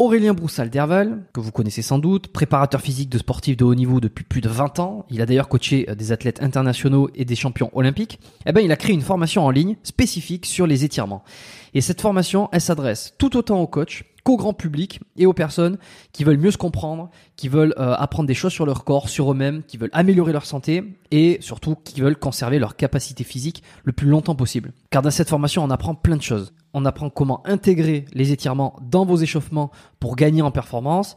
Aurélien Broussal d'Herval, que vous connaissez sans doute, préparateur physique de sportifs de haut niveau depuis plus de 20 ans, il a d'ailleurs coaché euh, des athlètes internationaux et des champions olympiques, eh ben, il a créé une formation en ligne spécifique sur les étirements. Et cette formation, elle s'adresse tout autant aux coachs qu'au grand public et aux personnes qui veulent mieux se comprendre, qui veulent euh, apprendre des choses sur leur corps, sur eux-mêmes, qui veulent améliorer leur santé et surtout qui veulent conserver leur capacité physique le plus longtemps possible. Car dans cette formation, on apprend plein de choses. On apprend comment intégrer les étirements dans vos échauffements pour gagner en performance,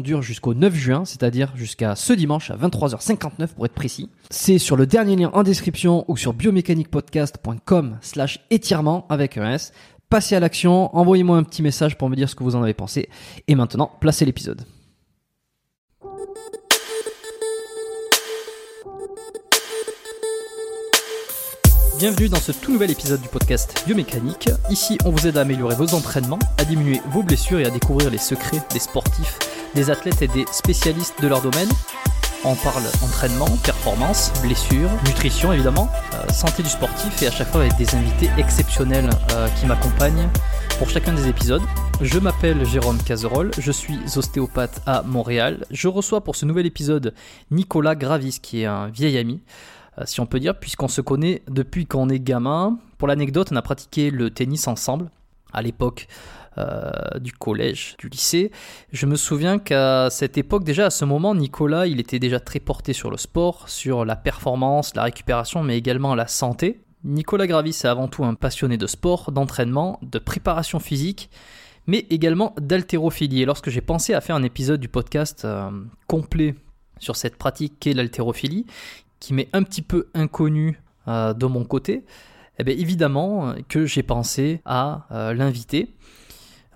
dure jusqu'au 9 juin, c'est-à-dire jusqu'à ce dimanche à 23h59 pour être précis. C'est sur le dernier lien en description ou sur biomécaniquepodcast.com slash étirement avec un S. Passez à l'action, envoyez-moi un petit message pour me dire ce que vous en avez pensé. Et maintenant, placez l'épisode. Bienvenue dans ce tout nouvel épisode du podcast Biomécanique. Ici, on vous aide à améliorer vos entraînements, à diminuer vos blessures et à découvrir les secrets des sportifs, des athlètes et des spécialistes de leur domaine. On parle entraînement, performance, blessures, nutrition évidemment, euh, santé du sportif et à chaque fois avec des invités exceptionnels euh, qui m'accompagnent pour chacun des épisodes. Je m'appelle Jérôme Cazerolle, je suis ostéopathe à Montréal. Je reçois pour ce nouvel épisode Nicolas Gravis qui est un vieil ami. Euh, si on peut dire, puisqu'on se connaît depuis qu'on est gamin. Pour l'anecdote, on a pratiqué le tennis ensemble à l'époque euh, du collège, du lycée. Je me souviens qu'à cette époque, déjà à ce moment, Nicolas, il était déjà très porté sur le sport, sur la performance, la récupération, mais également la santé. Nicolas Gravis est avant tout un passionné de sport, d'entraînement, de préparation physique, mais également d'haltérophilie. Et lorsque j'ai pensé à faire un épisode du podcast euh, complet sur cette pratique qu'est l'haltérophilie, qui m'est un petit peu inconnu euh, de mon côté, eh évidemment que j'ai pensé à l'inviter.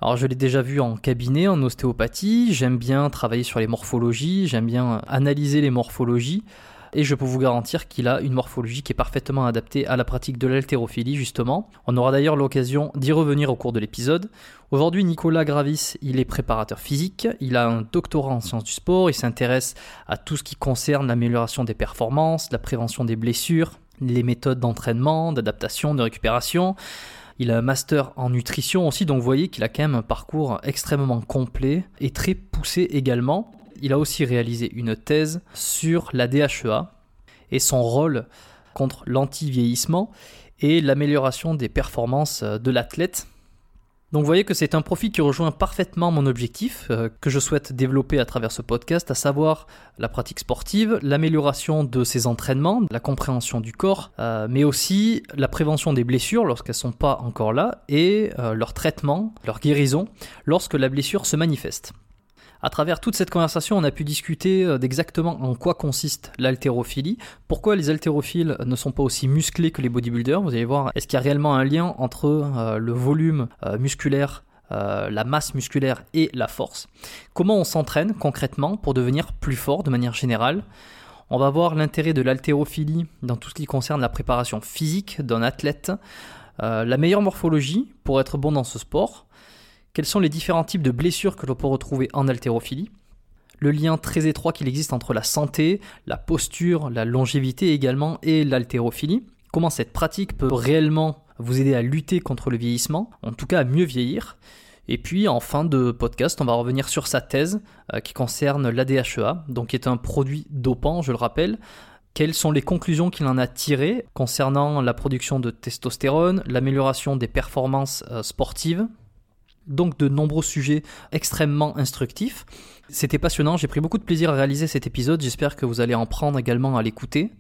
Alors je l'ai déjà vu en cabinet, en ostéopathie, j'aime bien travailler sur les morphologies, j'aime bien analyser les morphologies, et je peux vous garantir qu'il a une morphologie qui est parfaitement adaptée à la pratique de l'haltérophilie justement. On aura d'ailleurs l'occasion d'y revenir au cours de l'épisode. Aujourd'hui, Nicolas Gravis, il est préparateur physique, il a un doctorat en sciences du sport, il s'intéresse à tout ce qui concerne l'amélioration des performances, la prévention des blessures, les méthodes d'entraînement, d'adaptation, de récupération. Il a un master en nutrition aussi, donc vous voyez qu'il a quand même un parcours extrêmement complet et très poussé également il a aussi réalisé une thèse sur la DHEA et son rôle contre l'anti-vieillissement et l'amélioration des performances de l'athlète. Donc vous voyez que c'est un profil qui rejoint parfaitement mon objectif euh, que je souhaite développer à travers ce podcast, à savoir la pratique sportive, l'amélioration de ses entraînements, la compréhension du corps, euh, mais aussi la prévention des blessures lorsqu'elles ne sont pas encore là et euh, leur traitement, leur guérison lorsque la blessure se manifeste. À travers toute cette conversation, on a pu discuter euh, d'exactement en quoi consiste l'haltérophilie, pourquoi les haltérophiles ne sont pas aussi musclés que les bodybuilders. Vous allez voir, est-ce qu'il y a réellement un lien entre euh, le volume euh, musculaire la masse musculaire et la force? Comment on s'entraîne concrètement pour devenir plus fort de manière générale? On va voir l'intérêt de l'haltérophilie dans tout ce qui concerne la préparation physique d'un athlète, la meilleure morphologie pour être bon dans ce sport, quels sont les différents types de blessures que l'on peut retrouver en haltérophilie? Le lien très étroit qu'il existe entre la santé, la posture, la longévité également et l'haltérophilie. Comment cette pratique peut réellement vous aider à lutter contre le vieillissement, en tout cas à mieux vieillir? Et puis en fin de podcast, on va revenir sur sa thèse euh, qui concerne l'ADHEA, donc qui est un produit dopant, je le rappelle. Quelles sont les conclusions qu'il en a tirées concernant la production de testostérone, l'amélioration des performances euh, sportives, donc de nombreux sujets extrêmement instructifs. C'était passionnant, j'ai pris beaucoup de plaisir à réaliser cet épisode, j'espère que vous allez en prendre également à l'écouter.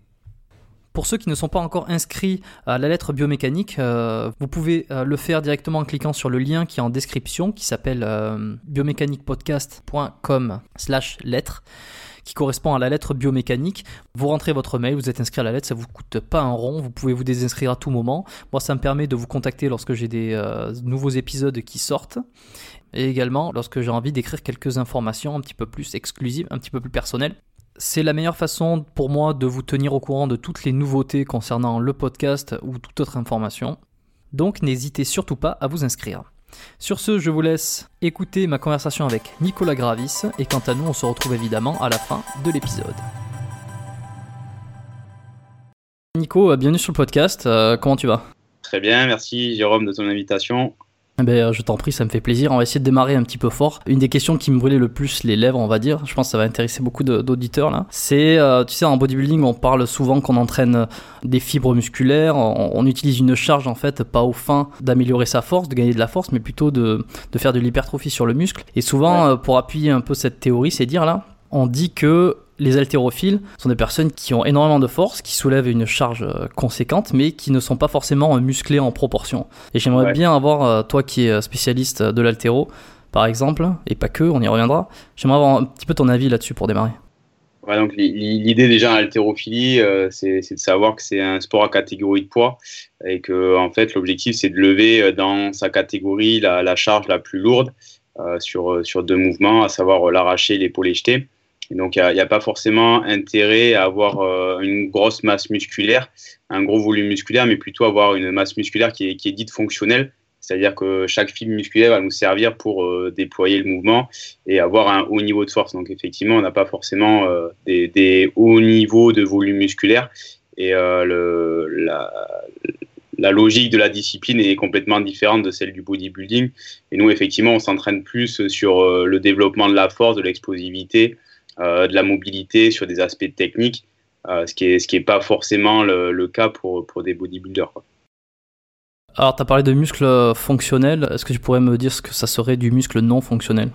Pour ceux qui ne sont pas encore inscrits à la lettre biomécanique, euh, vous pouvez euh, le faire directement en cliquant sur le lien qui est en description, qui s'appelle euh, biomécaniquepodcast.com slash lettre qui correspond à la lettre biomécanique. Vous rentrez votre mail, vous êtes inscrit à la lettre, ça vous coûte pas un rond, vous pouvez vous désinscrire à tout moment. Moi, ça me permet de vous contacter lorsque j'ai des euh, nouveaux épisodes qui sortent. Et également lorsque j'ai envie d'écrire quelques informations un petit peu plus exclusives, un petit peu plus personnelles. C'est la meilleure façon pour moi de vous tenir au courant de toutes les nouveautés concernant le podcast ou toute autre information. Donc n'hésitez surtout pas à vous inscrire. Sur ce, je vous laisse écouter ma conversation avec Nicolas Gravis et quant à nous, on se retrouve évidemment à la fin de l'épisode. Nico, euh, bienvenue sur le podcast. Euh, comment tu vas? Très bien, merci Jérôme de ton invitation. Eh ben, euh, je t'en prie, ça me fait plaisir. On va essayer de démarrer un petit peu fort. Une des questions qui me brûlait le plus les lèvres, on va dire, je pense que ça va intéresser beaucoup d'auditeurs là, c'est, euh, tu sais, en bodybuilding, on parle souvent qu'on entraîne des fibres musculaires, on, utilise une charge en fait, pas au fin d'améliorer sa force, de gagner de la force, mais plutôt de, de faire de l'hypertrophie sur le muscle. Et souvent, euh, pour appuyer un peu cette théorie, c'est dire là, on dit que les haltérophiles sont des personnes qui ont énormément de force, qui soulèvent une charge euh, conséquente, mais qui ne sont pas forcément euh, musclés en proportion. Et j'aimerais bien avoir, euh, toi qui es spécialiste de l'haltéro, par exemple, et pas que, on y reviendra, j'aimerais avoir un petit peu ton avis là-dessus pour démarrer. Ouais, donc l'idée déjà en haltérophilie, c'est de savoir que c'est un sport à catégorie de poids et que en fait l'objectif c'est de lever dans sa catégorie la, charge la plus lourde sur, sur deux mouvements, à savoir l'arracher, l'épaule jeter donc, il n'y a, pas forcément intérêt à avoir euh, une grosse masse musculaire, un gros volume musculaire, mais plutôt avoir une masse musculaire qui est, dite fonctionnelle. C'est-à-dire que chaque fibre musculaire va nous servir pour euh, déployer le mouvement et avoir un haut niveau de force. Donc, effectivement, on n'a pas forcément euh, des, hauts niveaux de volume musculaire. Et la, logique de la discipline est complètement différente de celle du bodybuilding. Et nous, effectivement, on s'entraîne plus sur le développement de la force, de l'explosivité, de la mobilité, sur des aspects techniques, euh, ce qui n'est ce qui est pas forcément le, cas pour, pour des bodybuilders. Alors, tu as parlé de muscles fonctionnels. Est-ce que tu pourrais me dire ce que ça serait du muscle non fonctionnel?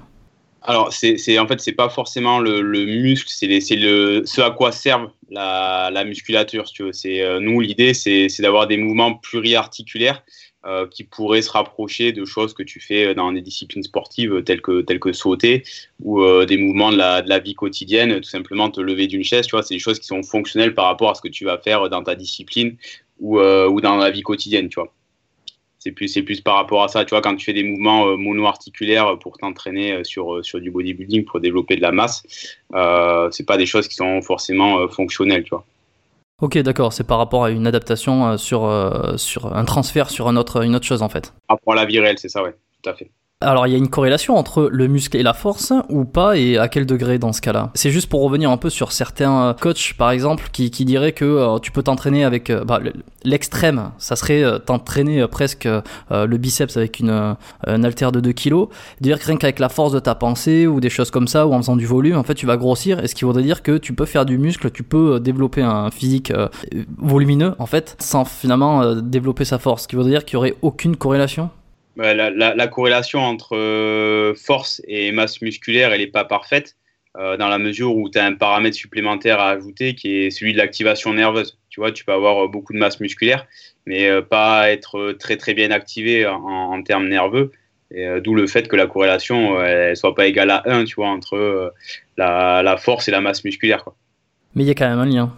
Alors, c'est en fait, c'est pas forcément le, muscle, c'est le ce à quoi serve la, la musculature. tu veux. C'est euh, nous l'idée, c'est d'avoir des mouvements pluriarticulaires euh, qui pourraient se rapprocher de choses que tu fais dans des disciplines sportives telles que, telles que sauter ou euh, des mouvements de la, de la, vie quotidienne, tout simplement te lever d'une chaise. Tu vois, c'est des choses qui sont fonctionnelles par rapport à ce que tu vas faire dans ta discipline ou, euh, ou dans la vie quotidienne. Tu vois. C'est plus, c'est plus par rapport à ça. Tu vois, quand tu fais des mouvements mono-articulaires pour t'entraîner sur, sur du bodybuilding, pour développer de la masse, c'est pas des choses qui sont forcément fonctionnelles. Tu vois. Ok, d'accord, c'est par rapport à une adaptation euh, sur, euh, sur un transfert sur un autre, une autre chose en fait. Par rapport à la vie réelle, c'est ça, ouais, tout à fait. Alors il y a une corrélation entre le muscle et la force ou pas et à quel degré dans ce cas-là? C'est juste pour revenir un peu sur certains euh, coachs par exemple qui, qui diraient que euh, tu peux t'entraîner avec euh, bah, l'extrême, ça serait t'entraîner presque le biceps avec une un haltère de 2 kg, dire que rien qu'avec la force de ta pensée ou des choses comme ça ou en faisant du volume en fait tu vas grossir et ce qui voudrait dire que tu peux faire du muscle, tu peux développer un physique volumineux en fait sans finalement développer sa force, ce qui voudrait dire qu'il y aurait aucune corrélation la, corrélation entre euh, force et masse musculaire, elle n'est pas parfaite, euh, dans la mesure où tu as un paramètre supplémentaire à ajouter qui est celui de l'activation nerveuse. Tu vois, tu peux avoir euh, beaucoup de masse musculaire, mais pas être très très bien activé en, termes nerveux. D'où le fait que la corrélation elle soit pas égale à 1, tu vois, entre la, la, force et la masse musculaire. Quoi. Mais il y a quand même un lien.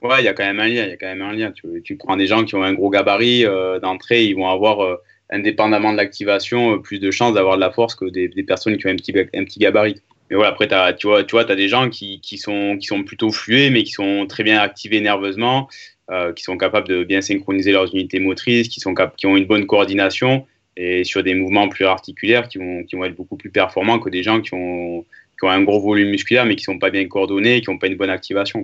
Ouais, il y a quand même un lien. Il y a quand même un lien. Tu, tu, prends des gens qui ont un gros gabarit d'entrée, ils vont avoir indépendamment de l'activation, plus de chances d'avoir de la force que des, personnes qui ont un petit, un petit gabarit mais voilà, après, as, tu vois, tu vois, as des gens qui, qui, sont, qui sont plutôt flués, mais qui sont très bien activés nerveusement, euh, qui sont capables de bien synchroniser leurs unités motrices, qui, sont qui ont une bonne coordination et sur des mouvements plus articulaires qui vont, qui vont être beaucoup plus performants que des gens qui ont, qui ont un gros volume musculaire, mais qui sont pas bien coordonnés qui n'ont pas une bonne activation.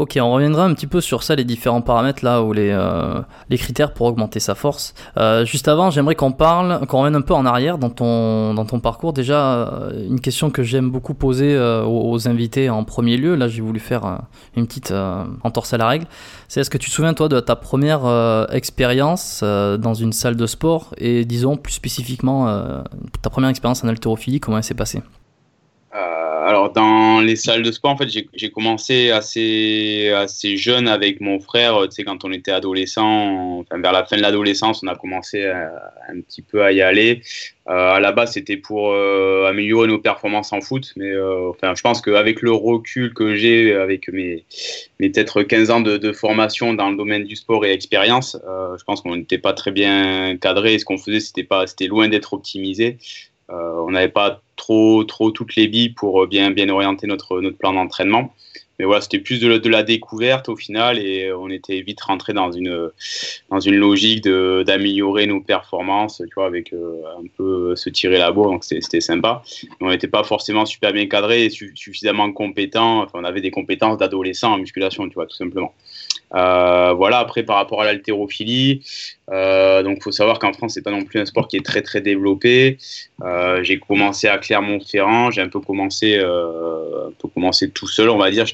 Ok, on reviendra un petit peu sur ça, les différents paramètres là, ou les, euh, critères pour augmenter sa force. Euh, juste avant, j'aimerais qu'on parle, qu'on revienne un peu en arrière dans ton, parcours. Déjà, euh, une question que j'aime beaucoup poser aux, invités en premier lieu, là j'ai voulu faire une petite entorse à la règle, c'est est-ce que tu souviens toi de ta première expérience dans une salle de sport et disons plus spécifiquement ta première expérience en haltérophilie, comment elle s'est passée? Alors dans les salles de sport, en fait, j'ai commencé assez assez jeune avec mon frère. Tu sais, quand on était adolescent, vers la fin de l'adolescence, on a commencé un petit peu à y aller. Euh, à la base, c'était pour euh, améliorer nos performances en foot, mais euh, je pense qu'avec le recul que j'ai, avec mes, peut-être 15 ans de, formation dans le domaine du sport et expérience, euh, je pense qu'on n'était pas très bien cadré. Ce qu'on faisait, c'était c'était loin d'être optimisé. Euh, on n'avait pas trop, trop toutes les billes pour bien, bien orienter notre, notre plan d'entraînement. Mais voilà, c'était plus de, la découverte au final et on était vite rentré dans une, dans une logique d'améliorer nos performances, tu vois, avec euh, un peu se tirer la bourre, donc c'était sympa. on n'était pas forcément super bien cadré et suffisamment compétent. Enfin, on avait des compétences d'adolescent en musculation, tu vois, tout simplement. Euh, voilà, après par rapport à l'haltérophilie, euh, donc faut savoir qu'en France c'est pas non plus un sport qui est très très développé. Euh, j'ai commencé à Clermont-Ferrand, j'ai un peu commencé, un peu commencé tout seul, on va dire.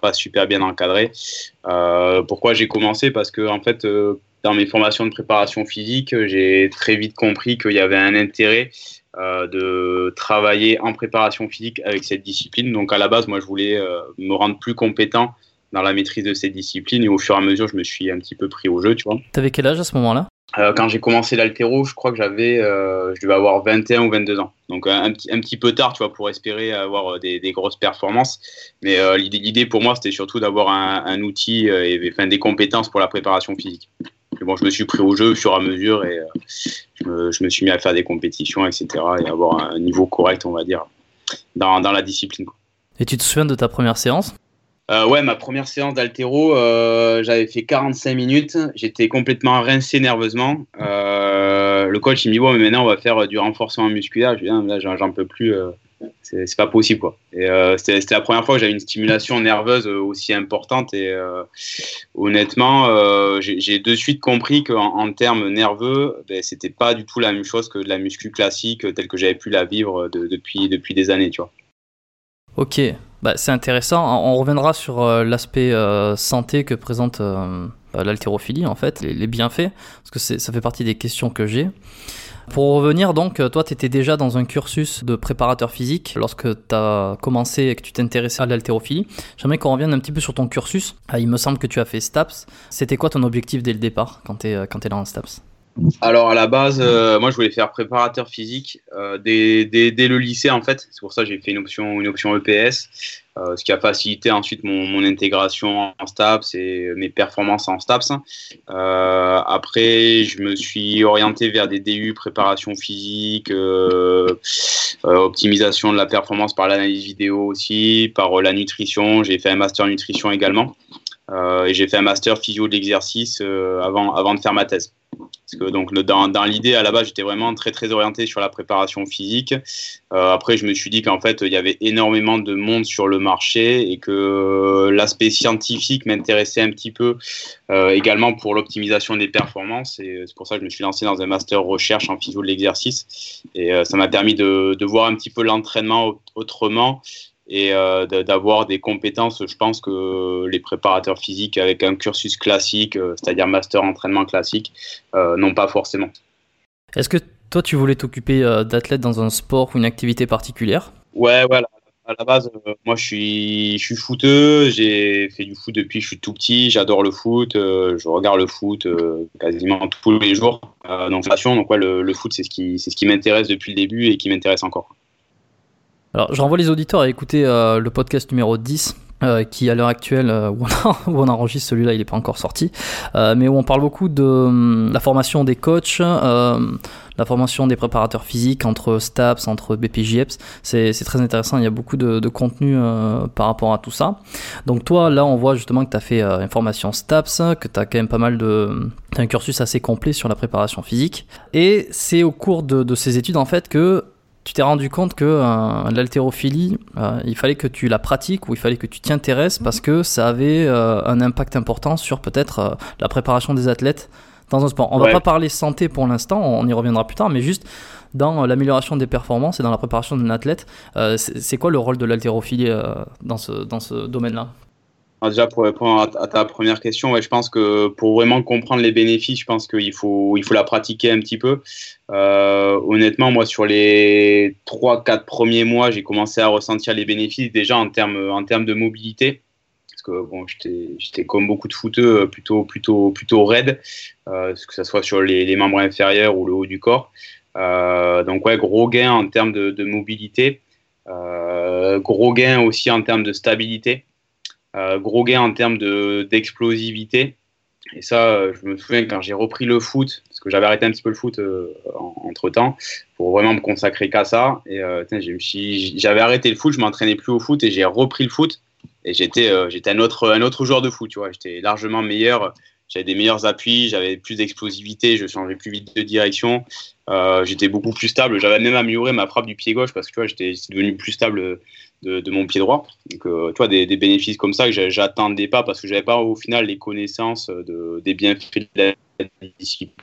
Pas super bien encadré. Euh, pourquoi j'ai commencé? Parce que en fait euh, dans mes formations de préparation physique, j'ai très vite compris qu'il y avait un intérêt euh, de travailler en préparation physique avec cette discipline. Donc à la base, moi, je voulais me rendre plus compétent dans la maîtrise de ces disciplines. Et au fur et à mesure, je me suis un petit peu pris au jeu, tu vois. T'avais quel âge à ce moment-là? Quand j'ai commencé l'altéro, je crois que j'avais, euh, je devais avoir 21 ou 22 ans. Donc un, petit, un petit peu tard, tu vois, pour espérer avoir des, des grosses performances. Mais euh, l'idée pour moi, c'était surtout d'avoir un, outil euh, et enfin, des compétences pour la préparation physique. Bon, je me suis pris au jeu au fur et à mesure et euh, je me, je, me, suis mis à faire des compétitions, etc. et avoir un niveau correct, on va dire, dans, dans la discipline. Et tu te souviens de ta première séance? Euh, ouais, ma première séance d'altéro, euh, j'avais fait 45 minutes. J'étais complètement rincé nerveusement. Euh, le coach, il me dit, bon, mais maintenant, on va faire du renforcement musculaire. Je dis, ah, là, j'en peux plus. C'est pas possible, quoi. Et c'était la première fois que j'avais une stimulation nerveuse aussi importante. Et honnêtement, j'ai de suite compris qu'en en termes nerveux, ben, c'était pas du tout la même chose que de la muscu classique telle que j'avais pu la vivre de, depuis, depuis des années, tu vois. Ok, bah, c'est intéressant. On reviendra sur euh, l'aspect euh, santé que présente euh, l'haltérophilie, en fait, les, bienfaits, parce que ça fait partie des questions que j'ai. Pour revenir, donc, toi, tu étais déjà dans un cursus de préparateur physique lorsque tu as commencé et que tu t'intéressais à l'haltérophilie. J'aimerais qu'on revienne un petit peu sur ton cursus. Ah, il me semble que tu as fait STAPS. C'était quoi ton objectif dès le départ quand tu es, en STAPS alors à la base, euh, moi je voulais faire préparateur physique euh, dès, le lycée en fait. C'est pour ça que j'ai fait une option, une option EPS, euh, ce qui a facilité ensuite mon, mon, intégration en STAPS et mes performances en STAPS. Euh, après, je me suis orienté vers des DU préparation physique, optimisation de la performance par l'analyse vidéo aussi, par la nutrition. J'ai fait un master nutrition également. et j'ai fait un master physio de l'exercice avant, avant de faire ma thèse. Parce que donc dans, l'idée à la base j'étais vraiment très très orienté sur la préparation physique. Euh, après je me suis dit qu'en fait il y avait énormément de monde sur le marché et que l'aspect scientifique m'intéressait un petit peu euh, également pour l'optimisation des performances. C'est pour ça que je me suis lancé dans un master recherche en physio de l'exercice. Et euh, ça m'a permis de voir un petit peu l'entraînement autrement et euh, d'avoir des compétences, je pense que les préparateurs physiques avec un cursus classique, euh, c'est-à-dire master entraînement classique, euh, n'ont pas forcément. Est-ce que toi, tu voulais t'occuper euh, d'athlète dans un sport ou une activité particulière? Ouais, voilà. À la base, euh, moi, je suis, je suis footeux. J'ai fait du foot depuis que je suis tout petit. J'adore le foot. je regarde le foot quasiment tous les jours. donc, donc ouais, le, le foot, c'est ce qui, c'est ce qui m'intéresse depuis le début et qui m'intéresse encore. Alors, je renvoie les auditeurs à écouter le podcast numéro 10 euh, qui à l'heure actuelle euh, où, on enregistre celui-là il n'est pas encore sorti euh, mais où on parle beaucoup de hum, la formation des coachs la formation des préparateurs physiques entre STAPS, entre BPJEPS, c'est très intéressant, il y a beaucoup de, contenu par rapport à tout ça. Donc toi, là, on voit justement que tu as fait une formation STAPS, que tu as quand même pas mal de... un cursus assez complet sur la préparation physique. Et c'est au cours de, de, ces études, en fait, que tu t'es rendu compte que euh, l'haltérophilie, euh, il fallait que tu la pratiques ou il fallait que tu t'y intéresses parce que ça avait euh, un impact important sur peut-être la préparation des athlètes dans un sport. On va pas parler santé pour l'instant, on y reviendra plus tard, mais juste dans l'amélioration des performances et dans la préparation d'un athlète, c'est quoi le rôle de l'haltérophilie dans ce, dans ce domaine-là? Déjà, pour répondre à, ta première question, je pense que pour vraiment comprendre les bénéfices, je pense qu'il faut, il faut la pratiquer un petit peu. Euh, honnêtement, moi, sur les 3-4 premiers mois, j'ai commencé à ressentir les bénéfices déjà en termes, en termes de mobilité. Parce que bon, j'étais comme beaucoup de footeux plutôt, plutôt, plutôt raide, euh, que ce soit sur les, membres inférieurs ou le haut du corps. Euh, donc, ouais, gros gain en termes de, de mobilité. gros gain aussi en termes de stabilité. Euh, gros gain en termes d'explosivité. et ça, euh, je me souviens quand j'ai repris le foot, parce que j'avais arrêté un petit peu le foot euh, entre temps, pour vraiment me consacrer qu'à ça. Et j'avais arrêté le foot, je m'entraînais plus au foot et j'ai repris le foot. Et j'étais j'étais un, autre, un autre joueur de foot, tu vois. J'étais largement meilleur. J'avais des meilleurs appuis, j'avais plus d'explosivité, je changeais plus vite de direction. j'étais beaucoup plus stable. J'avais même amélioré ma frappe du pied gauche parce que tu vois, j'étais devenu plus stable de, mon pied droit. Donc, euh, tu vois, des, bénéfices comme ça que j'attendais pas parce que j'avais pas au final les connaissances de, des bienfaits de la discipline.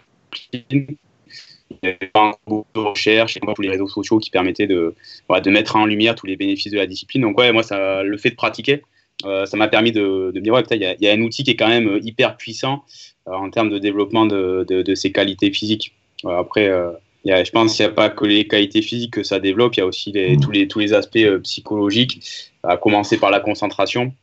Il n'y avait pas beaucoup de recherche, et tous les réseaux sociaux qui permettaient de, de mettre en lumière tous les bénéfices de la discipline. Donc, ouais, moi, ça, le fait de pratiquer, euh, ça m'a permis de, de, me dire, ouais, il y, a un outil qui est quand même hyper puissant euh, en termes de développement de, de ses qualités physiques. après, je pense qu'il n'y a pas que les qualités physiques que ça développe, il y a aussi tous, les, tous les aspects euh, psychologiques, à commencer par la concentration,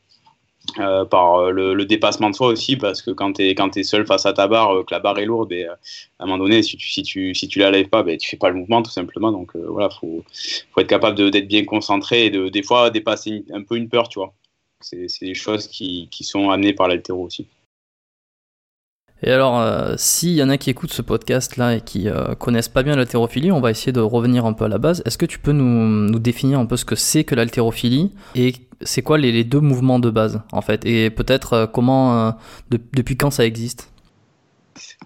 euh, par euh, le, dépassement de soi aussi, parce que quand tu es, es, seul face à ta barre, que la barre est lourde, et, à un moment donné, si tu, si tu, si tu la lèves pas, ben, tu fais pas le mouvement tout simplement. Donc voilà, il faut, faut, être capable d'être bien concentré et de, des fois dépasser un peu une peur, tu vois. C'est des choses qui, qui sont amenées par l'altéro aussi. Et alors, euh, s'il y en a qui écoutent ce podcast-là et qui euh, connaissent pas bien l'haltérophilie, on va essayer de revenir un peu à la base. Est-ce que tu peux nous, nous, définir un peu ce que c'est que l'haltérophilie et c'est quoi les, les, deux mouvements de base, en fait? Et peut-être euh, comment, depuis quand ça existe?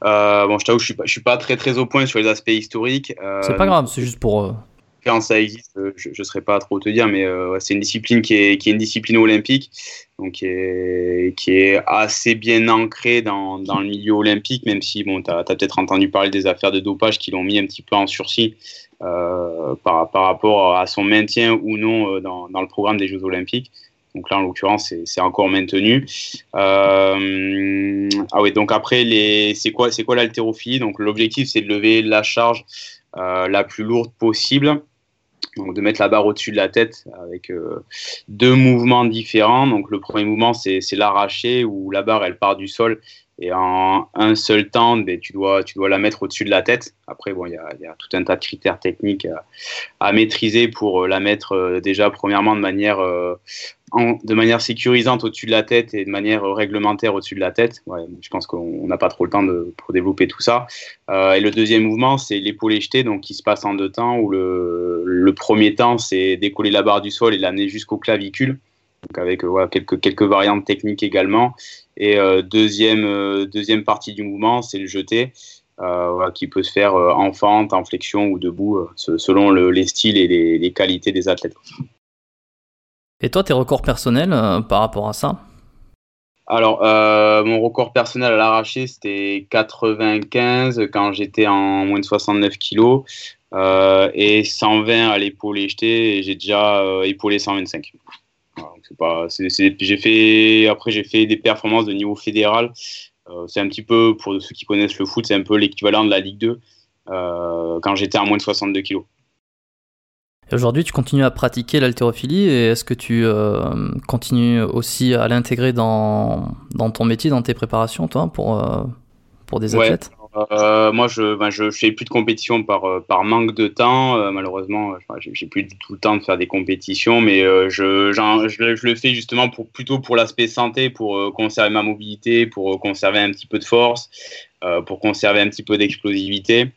Bon, je t'avoue, je suis pas, je suis pas très très au point sur les aspects historiques. c'est pas grave, c'est juste pour quand ça existe, je ne saurais pas trop te dire, mais c'est une discipline qui est, une discipline olympique donc qui est, assez bien ancré dans, le milieu olympique, même si bon, tu as, peut-être entendu parler des affaires de dopage qui l'ont mis un petit peu en sursis euh, par, rapport à son maintien ou non euh, dans, le programme des Jeux olympiques. Donc là, en l'occurrence, c'est encore maintenu. Euh, ah oui, donc après, c'est quoi, quoi l'haltérophilie? Donc l'objectif, c'est de lever la charge la plus lourde possible donc de mettre la barre au-dessus de la tête avec euh, deux mouvements différents. Donc le premier mouvement c'est l'arracher où la barre elle part du sol et en un seul temps ben, tu, dois, tu dois la mettre au-dessus de la tête. Après bon il y a, y a, tout un tas de critères techniques à, maîtriser pour euh, la mettre euh, déjà premièrement de manière de manière sécurisante au-dessus de la tête et de manière réglementaire au-dessus de la tête. je pense qu'on n'a pas trop le temps de, pour développer tout ça. Euh, et le deuxième mouvement, c'est l'épaule jeté, donc qui se passe en deux temps, où le, premier temps, c'est décoller la barre du sol et l'amener jusqu'au clavicule, donc avec euh, quelques, quelques variantes techniques également. Et euh, deuxième, deuxième partie du mouvement, c'est le jeté. qui peut se faire en fente, en flexion ou debout, selon le, les styles et les qualités des athlètes. Et toi, tes records personnels euh, par rapport à ça alors, euh, mon record personnel à l'arraché, c'était 95 quand j'étais en moins de 69 kilos euh, et 120 à l'épaule jeté et j'ai déjà épaulé 125. pas, j'ai fait, après, j'ai fait des performances de niveau fédéral. c'est un petit peu, pour ceux qui connaissent le foot, c'est un peu l'équivalent de la Ligue 2 quand j'étais en moins de 62 kilos. Aujourd'hui, tu continues à pratiquer l'haltérophilie et est-ce que tu euh, continues aussi à l'intégrer dans, dans ton métier, dans tes préparations, toi, pour, euh, pour des athlètes? Moi, je, ben, je fais plus de compétition par, par manque de temps. malheureusement, j'ai plus du tout le temps de faire des compétitions, mais je, je, le fais justement pour, plutôt pour l'aspect santé, pour conserver ma mobilité, pour conserver un petit peu de force, pour conserver un petit peu d'explosivité.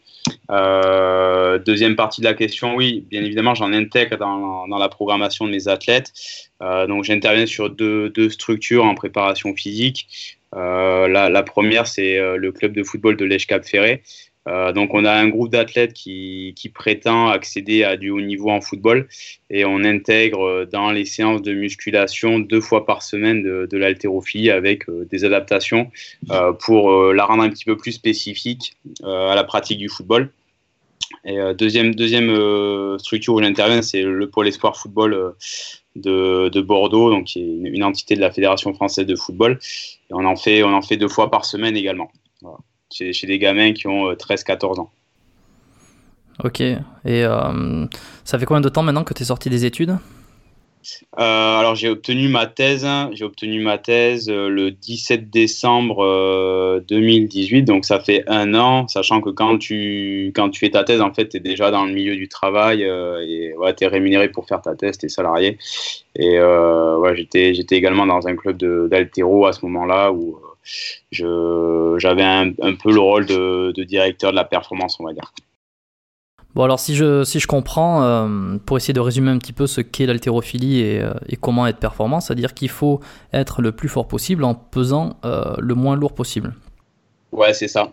Euh, deuxième partie de la question, oui, bien évidemment, j'en intègre dans, la programmation de mes athlètes. Euh, donc, j'interviens sur deux, structures en préparation physique. Euh, la, première, c'est le club de football de l'Èche-Cap-Ferré. Euh, donc, on a un groupe d'athlètes qui, prétend accéder à du haut niveau en football et on intègre dans les séances de musculation deux fois par semaine de, de l'haltérophilie avec des adaptations pour la rendre un petit peu plus spécifique à la pratique du football. Et deuxième, deuxième structure où j'interviens, c'est le pôle espoir football de, Bordeaux, donc qui est une, entité de la Fédération française de football. Et on en fait, on en fait deux fois par semaine également, chez, des gamins qui ont 13-14 euh, ans. Ok. Et euh, ça fait combien de temps maintenant que tu es sorti des études? Euh, alors j'ai obtenu ma thèse, j'ai obtenu ma thèse le 17 décembre 2018, euh, donc ça fait un an, sachant que quand tu, quand tu fais ta thèse, en fait, tu es déjà dans le milieu du travail et ouais, tu es rémunéré pour faire ta thèse, tu es salarié. Et ouais, j'étais, j'étais également dans un club d'altéro à ce moment-là où j'avais un, un, peu le rôle de, de directeur de la performance, on va dire. Bon, alors si je, si je comprends, euh, pour essayer de résumer un petit peu ce qu'est l'haltérophilie et, euh, et, comment être performant, c'est-à-dire qu'il faut être le plus fort possible en pesant euh, le moins lourd possible. Ouais, c'est ça.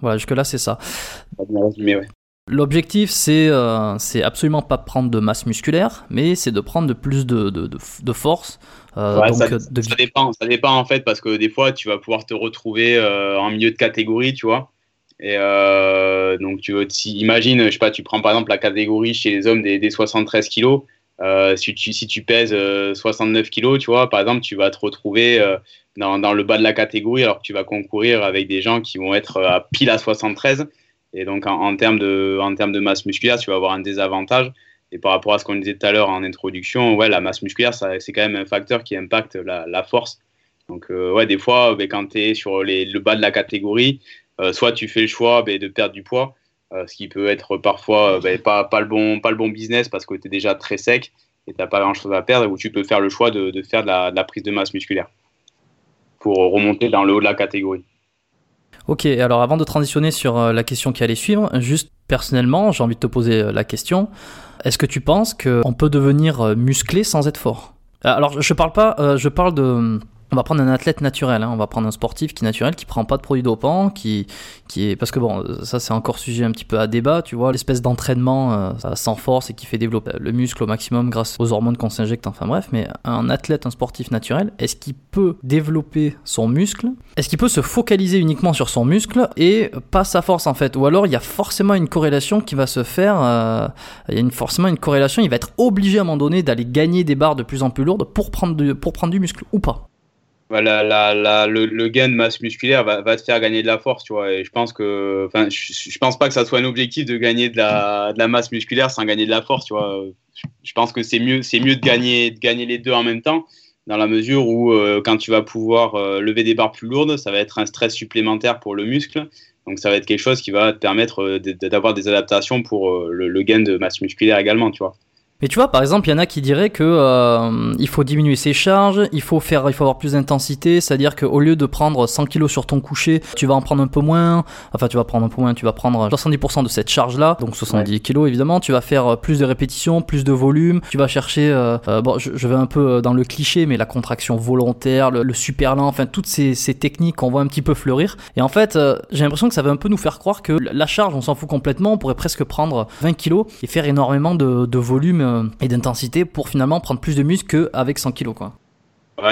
Voilà, jusque-là, c'est ça. L'objectif, c'est c'est absolument pas prendre de masse musculaire, mais c'est de prendre de plus de, de, de, force. Ouais, ça, ça, dépend, ça dépend en fait, parce que des fois, tu vas pouvoir te retrouver en milieu de catégorie, tu vois. Et euh, donc, tu imagine, je sais pas, tu prends par exemple la catégorie chez les hommes des, 73 kilos. Euh, si, tu, si tu pèses 69 euh, kilos, tu vois, par exemple, tu vas te retrouver dans, dans, le bas de la catégorie alors que tu vas concourir avec des gens qui vont être à pile à 73. Et donc, en, termes de, en termes de masse musculaire, tu vas avoir un désavantage. Et par rapport à ce qu'on disait tout à l'heure en introduction, ouais, la masse musculaire, c'est quand même un facteur qui impacte la, la force. Donc, ouais, des fois, ben, quand tu es sur les, le bas de la catégorie, euh, soit tu fais le choix ben, de perdre du poids, euh, ce qui peut être parfois euh, ben, pas, pas, le bon, pas le bon business parce que tu es déjà très sec et tu n'as pas grand-chose à perdre, ou tu peux faire le choix de, de faire de la, de la, prise de masse musculaire pour remonter dans le haut de la catégorie. Ok, alors avant de transitionner sur la question qui allait suivre, juste personnellement, j'ai envie de te poser la question. Est-ce que tu penses qu'on peut devenir musclé sans être fort? Alors, je parle pas, je parle de on va prendre un athlète naturel, hein. on va prendre un sportif qui est naturel, qui prend pas de produits dopants, qui, qui est parce que bon, ça c'est encore sujet un petit peu à débat, tu vois, l'espèce d'entraînement euh, sans force et qui fait développer le muscle au maximum grâce aux hormones qu'on s'injecte, enfin bref, mais un athlète, un sportif naturel, est-ce qu'il peut développer son muscle? Est-ce qu'il peut se focaliser uniquement sur son muscle et pas sa force en fait? Ou alors il y a forcément une corrélation qui va se faire, euh, il y a une, forcément une corrélation, il va être obligé à un moment donné d'aller gagner des barres de plus en plus lourdes pour prendre, pour prendre du muscle ou pas la, la, le, gain de masse musculaire va, te faire gagner de la force, tu vois. Et je pense que, enfin, je, pense pas que ça soit un objectif de gagner de la, de la masse musculaire sans gagner de la force, tu vois. Je pense que c'est mieux, c'est mieux de gagner, de gagner les deux en même temps, dans la mesure où euh, quand tu vas pouvoir euh, lever des barres plus lourdes, ça va être un stress supplémentaire pour le muscle. Donc ça va être quelque chose qui va te permettre euh, d'avoir des adaptations pour le, le gain de masse musculaire également, tu vois. Mais tu vois, par exemple, il y en a qui diraient que euh, il faut diminuer ses charges, il faut faire, il faut avoir plus d'intensité, c'est-à-dire qu'au lieu de prendre 100 kg sur ton coucher, tu vas en prendre un peu moins. Enfin, tu vas prendre un peu moins, tu vas prendre 70% de cette charge-là, donc 70 ouais. kg évidemment. Tu vas faire euh, plus de répétitions, plus de volume. Tu vas chercher, euh, euh, bon, je, je, vais un peu euh, dans le cliché, mais la contraction volontaire, le, le super lent, enfin toutes ces, ces techniques qu'on voit un petit peu fleurir. Et en fait, euh, j'ai l'impression que ça va un peu nous faire croire que la charge, on s'en fout complètement. On pourrait presque prendre 20 kg et faire énormément de, de volume et d'intensité pour finalement prendre plus de muscle qu'avec 100 kg. Quoi.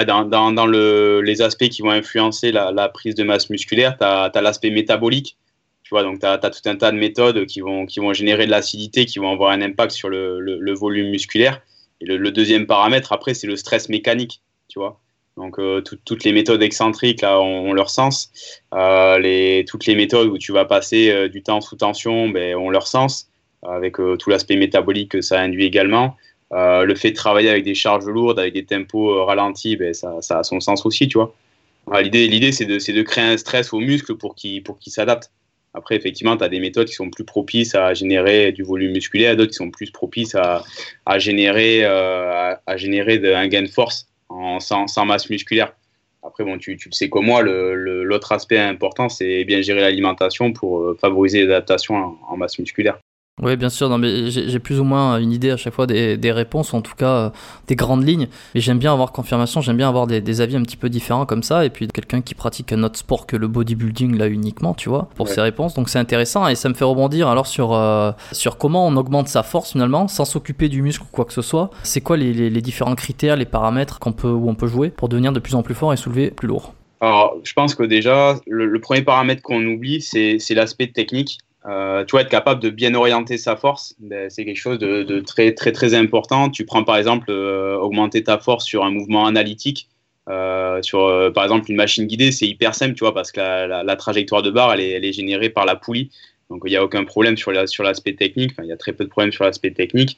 Dans, dans, dans le, les aspects qui vont influencer la, prise de masse musculaire, tu as, as l'aspect métabolique. Tu vois, donc tu as, tout un tas de méthodes qui vont, qui vont générer de l'acidité, qui vont avoir un impact sur le, le, volume musculaire. Et le, deuxième paramètre, après, c'est le stress mécanique. Tu vois donc euh, tout, toutes les méthodes excentriques là ont, ont leur sens. Euh, les, toutes les méthodes où tu vas passer euh, du temps sous tension ben, ont leur sens avec euh, tout l'aspect métabolique que ça induit également. Euh, le fait de travailler avec des charges lourdes, avec des tempos euh, ralentis, ben, ça, a son sens aussi, tu vois. L'idée, l'idée c'est de, créer un stress au muscle pour qu'il pour qu'il s'adapte. Après, effectivement, tu as des méthodes qui sont plus propices à générer du volume musculaire, d'autres qui sont plus propices à, générer, un gain de force en, sans, masse musculaire. Après, bon, tu, le sais comme moi, l'autre aspect important, c'est bien gérer l'alimentation pour favoriser l'adaptation en masse musculaire. Oui, bien sûr. Non, mais j'ai plus ou moins une idée à chaque fois des, des réponses, en tout cas euh, des grandes lignes. Mais j'aime bien avoir confirmation, j'aime bien avoir des, des, avis un petit peu différents comme ça. Et puis quelqu'un qui pratique un autre sport que le bodybuilding là uniquement, tu vois, pour ses réponses. Donc c'est intéressant et ça me fait rebondir alors sur, euh, sur comment on augmente sa force finalement sans s'occuper du muscle ou quoi que ce soit. C'est quoi les, les, les, différents critères, les paramètres qu'on peut, où on peut jouer pour devenir de plus en plus fort et soulever plus lourd? Alors, je pense que déjà, le, le premier paramètre qu'on oublie, c'est l'aspect technique. Euh, tu vois, être capable de bien orienter sa force, ben, c'est quelque chose de, très, très, très important. Tu prends par exemple euh, augmenter ta force sur un mouvement analytique. Euh, sur par exemple une machine guidée, c'est hyper simple, tu vois, parce que la, trajectoire de barre, elle est, générée par la poulie. Donc il n'y a aucun problème sur l'aspect technique. Il y a très peu de problèmes sur l'aspect technique.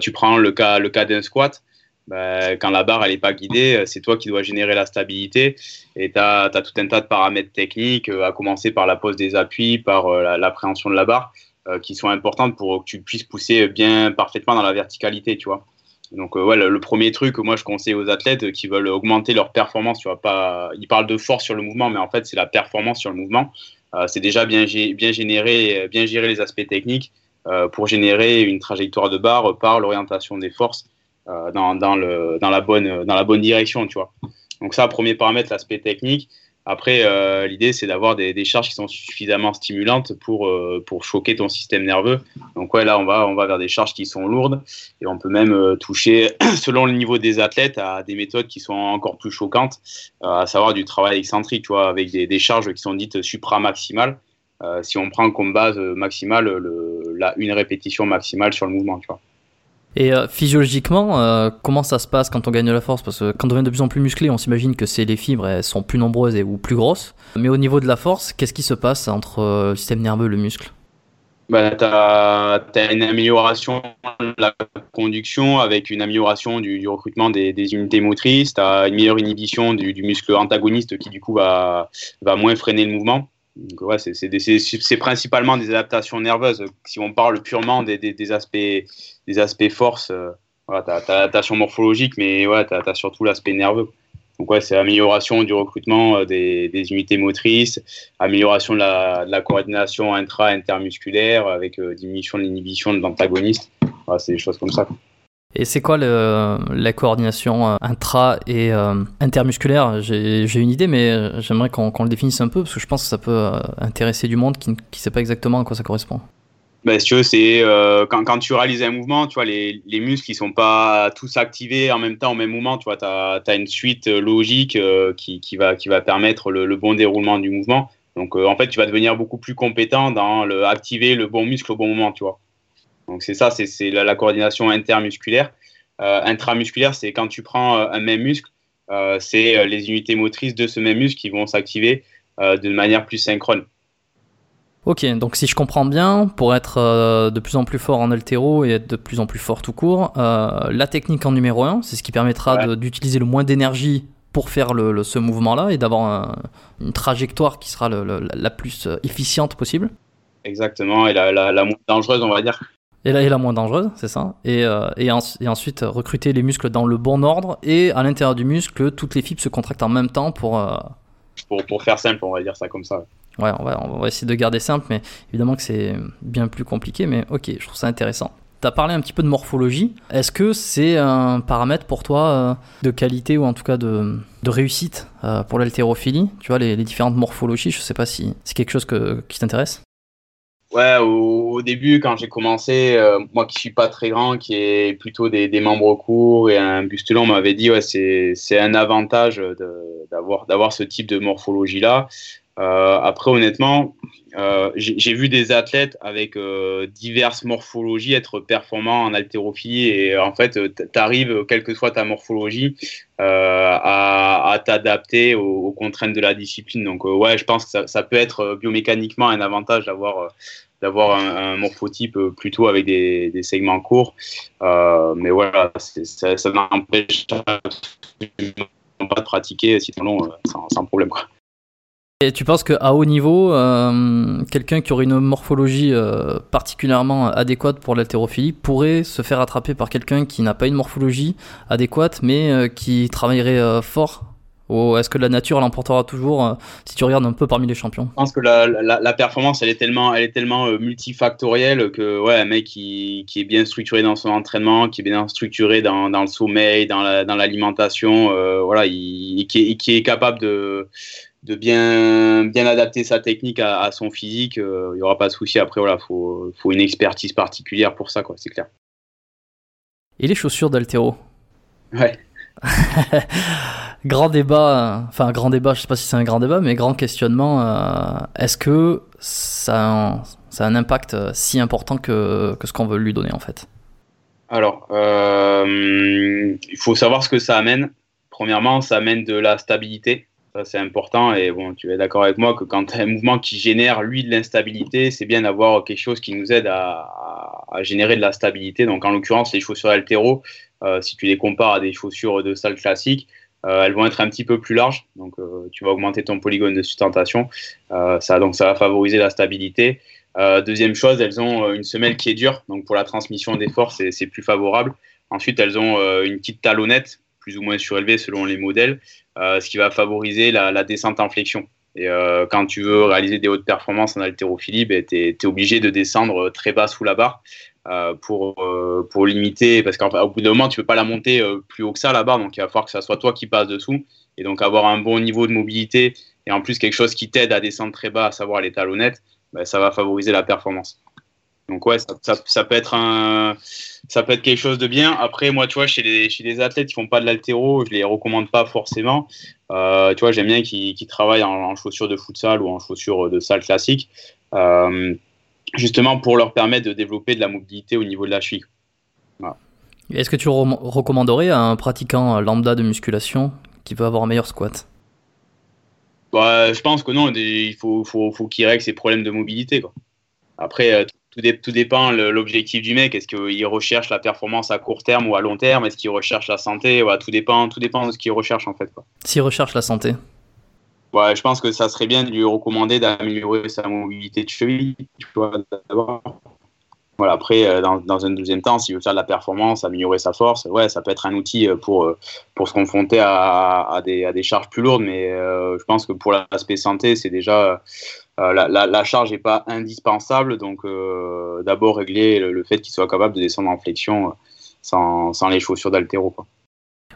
Tu prends le cas, le cas d'un squat. Ben, quand la barre n'est pas guidée, c'est toi qui dois générer la stabilité. Et tu as, tout un tas de paramètres techniques, euh, à commencer par la pose des appuis, par euh, l'appréhension de la barre, euh, qui sont importantes pour que tu puisses pousser bien parfaitement dans la verticalité, tu vois. Donc ouais, le, le, premier truc que moi je conseille aux athlètes qui veulent augmenter leur performance, tu vois pas, ils parlent de force sur le mouvement, mais en fait c'est la performance sur le mouvement. c'est déjà bien, bien générer, bien gérer les aspects techniques pour générer une trajectoire de barre par l'orientation des forces dans, dans, la bonne, direction, tu vois. Donc ça, premier paramètre, l'aspect technique. Après, euh, l'idée, c'est d'avoir des, des, charges qui sont suffisamment stimulantes pour, euh, choquer ton système nerveux. Donc là, on va, vers des charges qui sont lourdes et on peut même euh, toucher, selon le niveau des athlètes, à des méthodes qui sont encore plus choquantes, à savoir du travail excentrique, tu vois, avec des, des charges qui sont dites supramaximales. si on prend comme base maximale une répétition maximale sur le mouvement, tu vois. Et euh, physiologiquement, euh, comment ça se passe quand on gagne de la force? Parce que quand on devient de plus en plus musclé, on s'imagine que c'est les fibres, elles sont plus nombreuses ou plus grosses. Mais au niveau de la force, qu'est-ce qui se passe entre euh, le système nerveux et le muscle? Bah, Tu as, une amélioration de la conduction avec une amélioration du, recrutement des, unités motrices. Tu as une meilleure inhibition du, muscle antagoniste qui, du coup, va, moins freiner le mouvement. C'est principalement des adaptations nerveuses. Si on parle purement des aspects, des aspects force, euh, voilà, tu as, l'adaptation morphologique, mais ouais, tu as, surtout l'aspect nerveux. Donc, ouais, c'est amélioration du recrutement euh, des, unités motrices, amélioration de la, coordination intra-intermusculaire avec euh, diminution de l'inhibition de l'antagoniste. Voilà, c'est des choses comme ça. Et c'est quoi la coordination intra et intermusculaire? J'ai une idée, mais j'aimerais qu'on qu le définisse un peu parce que je pense que ça peut intéresser du monde qui ne sait pas exactement à quoi ça correspond. Ben, si tu veux, c'est euh, quand, quand, tu réalises un mouvement, tu vois, les, les muscles qui sont pas tous activés en même temps au même moment. Tu vois, tu as, une suite logique euh, qui, qui, va, qui va permettre le, bon déroulement du mouvement. Donc, euh, en fait, tu vas devenir beaucoup plus compétent dans le, activer le bon muscle au bon moment, tu vois. Donc c'est ça, c'est la, la, coordination intermusculaire. Euh, intramusculaire, c'est quand tu prends euh, un même muscle, euh, c'est les unités motrices de ce même muscle qui vont s'activer de manière plus synchrone. Ok, donc si je comprends bien, pour être de plus en plus fort en altéro et être de plus en plus fort tout court, la technique en numéro 1, c'est ce qui permettra ouais. d'utiliser le moins d'énergie pour faire le, le, ce mouvement-là et d'avoir un, une trajectoire qui sera le, la plus efficiente possible. Exactement, et la, la, la moins dangereuse, on va dire. Et là, est la moins dangereuse, c'est ça. Et, euh, et, en, et, ensuite, recruter les muscles dans le bon ordre et à l'intérieur du muscle, toutes les fibres se contractent en même temps pour, euh... pour. Pour faire simple, on va dire ça comme ça. Ouais, on va, on va essayer de garder simple, mais évidemment que c'est bien plus compliqué. Mais ok, je trouve ça intéressant. Tu as parlé un petit peu de morphologie. Est-ce que c'est un paramètre pour toi euh, de qualité ou en tout cas de, de réussite euh, pour l'haltérophilie? Tu vois, les, différentes morphologies, je sais pas si c'est quelque chose que, qui t'intéresse Ouais, au, début, quand j'ai commencé, euh, moi qui suis pas très grand, qui est plutôt des, membres courts et un buste long, m'avait dit ouais, c'est un avantage d'avoir ce type de morphologie là. Euh, après, honnêtement, euh, j'ai vu des athlètes avec euh, diverses morphologies être performants en haltérophilie et en fait, tu arrives, quelle que soit ta morphologie, à, à t'adapter aux, aux, contraintes de la discipline. Donc, ouais, je pense que ça, ça peut être biomécaniquement un avantage d'avoir d'avoir un, un, morphotype plutôt avec des, des segments courts. Euh, mais voilà, ça, ça n'empêche pas de pratiquer si long sans, sans problème. Quoi. Et tu penses qu'à haut niveau, euh, quelqu'un qui aurait une morphologie particulièrement adéquate pour l'haltérophilie pourrait se faire attraper par quelqu'un qui n'a pas une morphologie adéquate, mais qui travaillerait fort? Ou est-ce que la nature l'emportera toujours euh, si tu regardes un peu parmi les champions? Je pense que la, performance, elle est tellement, elle est tellement euh, multifactorielle que ouais, un mec qui, est bien structuré dans son entraînement, qui est bien structuré dans, le sommeil, dans l'alimentation, euh, voilà, il, qui, est, capable de, de bien, bien adapter sa technique à, son physique, il n'y aura pas de souci. Après, voilà, faut, faut une expertise particulière pour ça, quoi, c'est clair. Et les chaussures d'Altero? Ouais. grand débat, enfin grand débat, je sais pas si c'est un grand débat, mais grand questionnement. Euh, est-ce que ça a, un, ça a, un, impact euh, si important que, que ce qu'on veut lui donner en fait? Alors, euh, il faut savoir ce que ça amène. Premièrement, ça amène de la stabilité. Ça, c'est important. Et bon, tu es d'accord avec moi que quand tu as un mouvement qui génère, lui, de l'instabilité, c'est bien d'avoir quelque chose qui nous aide à, générer de la stabilité. Donc, en l'occurrence, les chaussures altéro, euh, si tu les compares à des chaussures de salle classique, euh, elles vont être un petit peu plus larges, donc euh, tu vas augmenter ton polygone de sustentation. ça, donc ça va favoriser la stabilité. deuxième chose, elles ont une semelle qui est dure, donc pour la transmission des forces, c'est plus favorable. Ensuite, elles ont une petite talonnette, plus ou moins surélevée selon les modèles, ce qui va favoriser la, descente en flexion. Et quand tu veux réaliser des hautes performances en haltérophilie, ben, tu es, obligé de descendre très bas sous la barre. Euh, pour, euh, pour limiter, parce qu'au bout d'un moment, tu peux pas la monter euh, plus haut que ça là-bas, donc il va falloir que ça soit toi qui passe dessous, et donc avoir un bon niveau de mobilité, et en plus quelque chose qui t'aide à descendre très bas, à savoir les talonnettes, ben, ça va favoriser la performance. Donc ouais, ça, ça, peut être un, ça peut être quelque chose de bien. Après, moi, tu vois, chez les, chez les athlètes qui font pas de l'altéro, je les recommande pas forcément. tu vois, j'aime bien qu'ils travaillent en, chaussures de futsal ou en chaussures de salle classique. Euh, justement pour leur permettre de développer de la mobilité au niveau de la cheville. Est-ce que tu recommanderais à un pratiquant lambda de musculation qui veut avoir un meilleur squat? Bah, Je pense que non, il faut, faut, faut qu'il règle ses problèmes de mobilité. Quoi. Après, tout, tout dépend l'objectif du mec. Est-ce qu'il recherche la performance à court terme ou à long terme? Est-ce qu'il recherche la santé? Tout, dépend, tout dépend de ce qu'il recherche en fait. S'il recherche la santé Ouais, je pense que ça serait bien de lui recommander d'améliorer sa mobilité de cheville, tu vois, d'abord. Voilà, après, euh, dans, dans, un deuxième temps, s'il veut faire de la performance, améliorer sa force, ouais, ça peut être un outil euh, pour, euh, pour se confronter à, à, des, à des charges plus lourdes, mais je pense que pour l'aspect santé, c'est déjà. La, la, la, charge n'est pas indispensable, donc d'abord régler le, fait qu'il soit capable de descendre en flexion sans, sans les chaussures d'altéro.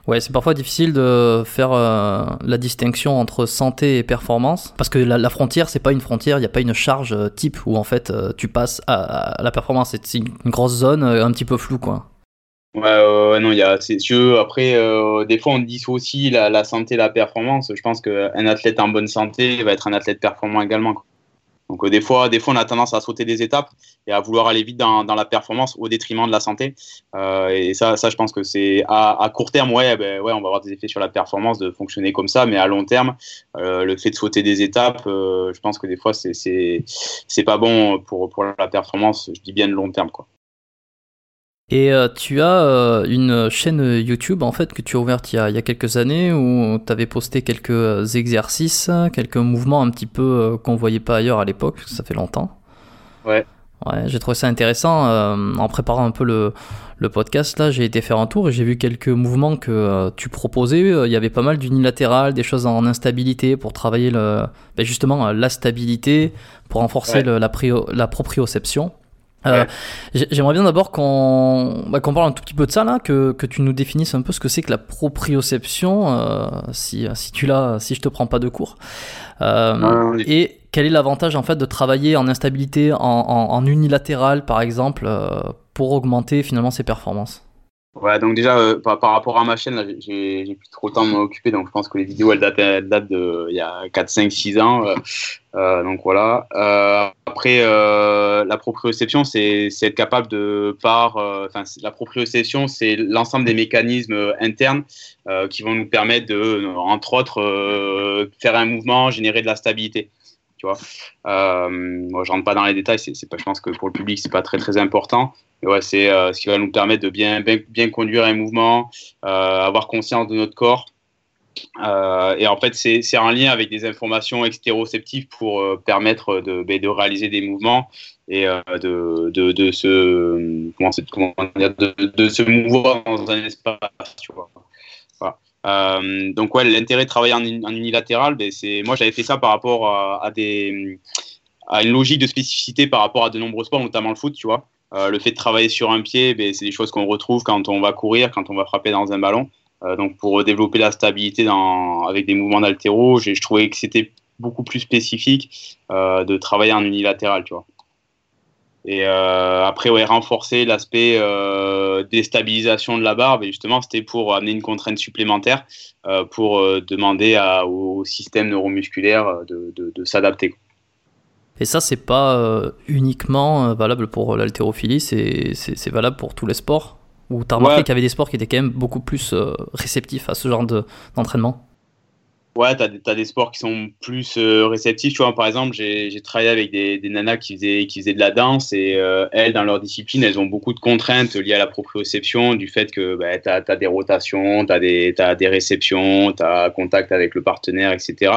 Ouais, c'est parfois difficile de faire euh, la distinction entre santé et performance parce que la, frontière, c'est pas une frontière, il n'y a pas une charge euh, type où en fait euh, tu passes à, la performance. C'est une, grosse zone un petit peu floue, quoi. Ouais, non, il y a, c'est sûr. Après, des fois, on dissocie la, la santé la performance. Je pense qu'un athlète en bonne santé va être un athlète performant également. Quoi. Donc euh, des fois, des fois, on a tendance à sauter des étapes et à vouloir aller vite dans, dans la performance au détriment de la santé. Euh, et ça, ça, je pense que c'est à, à, court terme, ouais, ben, ouais, on va avoir des effets sur la performance de fonctionner comme ça, mais à long terme, euh, le fait de sauter des étapes, euh, je pense que des fois, c'est c'est pas bon pour pour la performance. Je dis bien de long terme, quoi. Et euh, tu as euh, une chaîne YouTube en fait que tu as ouverte il y a, il y a quelques années où tu avais posté quelques exercices, quelques mouvements un petit peu euh, qu'on voyait pas ailleurs à l'époque, ça fait longtemps. Ouais. Ouais, j'ai trouvé ça intéressant en préparant un peu le, le podcast là, j'ai été faire un tour et j'ai vu quelques mouvements que tu proposais, il y avait pas mal d'unilatéral, des choses en instabilité pour travailler le ben justement la stabilité, pour renforcer le, la, la proprioception. Euh, j'aimerais bien d'abord qu'on bah, parle un tout petit peu de ça, là, que, que, tu nous définisses un peu ce que c'est que la proprioception, euh, si, si, tu l'as, si je te prends pas de cours. Euh, et quel est l'avantage en fait de travailler en instabilité, en, en, en unilatéral par exemple, pour augmenter finalement ses performances? Ouais, donc déjà, euh, par, par, rapport à ma chaîne, j'ai plus trop le temps de m'occuper, donc je pense que les vidéos, elles datent, elles de il y a 4, 5, 6 ans. Euh, euh, donc voilà. Après, la proprioception, c'est être capable de par. Enfin, la proprioception, c'est l'ensemble des mécanismes internes qui vont nous permettre de, entre autres, faire un mouvement, générer de la stabilité vois. Euh, moi, je rentre pas dans les détails, c'est pas, je pense que pour le public, c'est pas très très important. Mais ouais, c'est euh, ce qui va nous permettre de bien, bien, conduire un mouvement, euh, avoir conscience de notre corps et en fait, c'est un lien avec des informations extéroceptives pour permettre de, ben, de, réaliser des mouvements et de, de, de, se, comment, dire, de, se mouvoir dans un espace. Euh, donc ouais, l'intérêt de travailler en, unilatéral, ben, c'est moi j'avais fait ça par rapport à, des à une logique de spécificité par rapport à de nombreux sports, notamment le foot, tu vois. Euh, le fait de travailler sur un pied, ben, c'est des choses qu'on retrouve quand on va courir, quand on va frapper dans un ballon. Euh, donc pour développer la stabilité dans, avec des mouvements d'altéro, je trouvais que c'était beaucoup plus spécifique de travailler en unilatéral, tu vois. Et euh, après, ouais, renforcer l'aspect euh, déstabilisation de la barre, et justement, c'était pour amener une contrainte supplémentaire euh, pour euh, demander à, au système neuromusculaire de, de, de s'adapter. Et ça, c'est pas uniquement valable pour l'haltérophilie, c'est valable pour tous les sports? Ou tu as remarqué qu'il y avait des sports qui étaient quand même beaucoup plus réceptifs à ce genre d'entraînement? Ouais, tu as, des sports qui sont plus euh, réceptifs. Par exemple, j'ai travaillé avec des, des, nanas qui faisaient, qui faisaient de la danse et euh, elles, dans leur discipline, elles ont beaucoup de contraintes liées à la proprioception, du fait que bah, tu as, des rotations, tu as, des réceptions, tu as contact avec le partenaire, etc.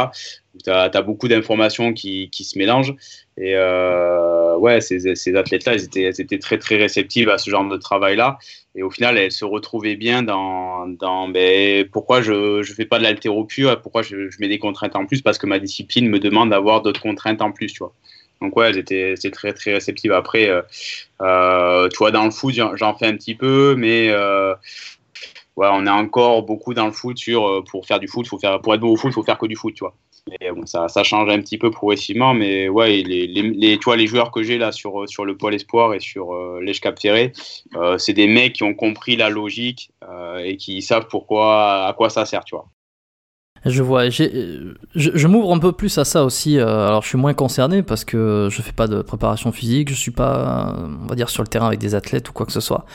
Tu as, beaucoup d'informations qui, qui, se mélangent. Et euh, ouais, ces, ces athlètes-là, elles étaient, elles étaient très, très réceptives à ce genre de travail-là. Et au final, elle se retrouvait bien dans, dans ben, pourquoi je ne fais pas de l'altéro pur, pourquoi je, mets des contraintes en plus, parce que ma discipline me demande d'avoir d'autres contraintes en plus, tu vois. Donc ouais, j'étais très très réceptive. Après, euh, euh, dans le foot, j'en fais un petit peu, mais euh, ouais, on est encore beaucoup dans le foot sur pour faire du foot, faut faire pour être bon au foot, il faut faire que du foot, tu vois. Et bon, ça, change un petit peu progressivement, mais ouais, les, les, vois, les joueurs que j'ai là sur, sur le pôle espoir et sur euh, Ferré, euh, c'est des mecs qui ont compris la logique euh, et qui savent pourquoi, à quoi ça sert, tu vois. Je vois, je, je m'ouvre un peu plus à ça aussi. Euh, alors, je suis moins concerné parce que je fais pas de préparation physique, je suis pas, on va dire, sur le terrain avec des athlètes ou quoi que ce soit.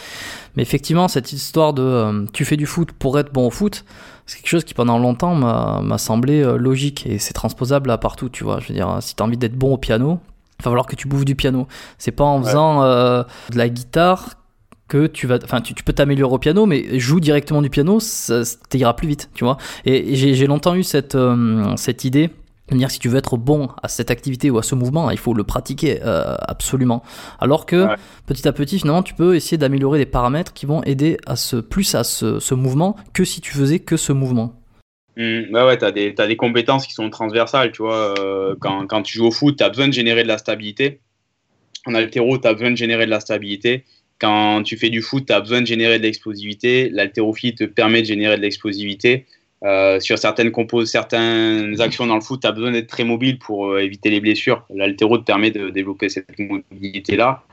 Mais effectivement, cette histoire de euh, tu fais du foot pour être bon au foot, c'est quelque chose qui pendant longtemps m'a semblé euh, logique et c'est transposable à partout, tu vois. Je veux dire, si tu as envie d'être bon au piano, il va falloir que tu bouffes du piano. C'est pas en faisant de la guitare que tu vas, enfin, tu, peux t'améliorer au piano, mais joue directement du piano, ça, t'ira plus vite, tu vois. Et, j'ai longtemps eu cette, euh, cette idée de dire si tu veux être bon à cette activité ou à ce mouvement, il faut le pratiquer euh, absolument. Alors que petit à petit, finalement, tu peux essayer d'améliorer des paramètres qui vont aider à ce, plus à ce, ce mouvement que si tu faisais que ce mouvement. Mmh, bah ouais, tu as, as, des compétences qui sont transversales, tu vois. Euh, quand, quand, tu joues au foot, tu as besoin de générer de la stabilité. En altéro, tu as besoin de générer de la stabilité. Quand tu fais du foot, tu as besoin de générer de l'explosivité. L'haltérophilie te permet de générer de l'explosivité. Euh, sur certaines compos, certaines actions dans le foot, tu as besoin d'être très mobile pour euh, éviter les blessures. L'altéro te permet de développer cette mobilité-là.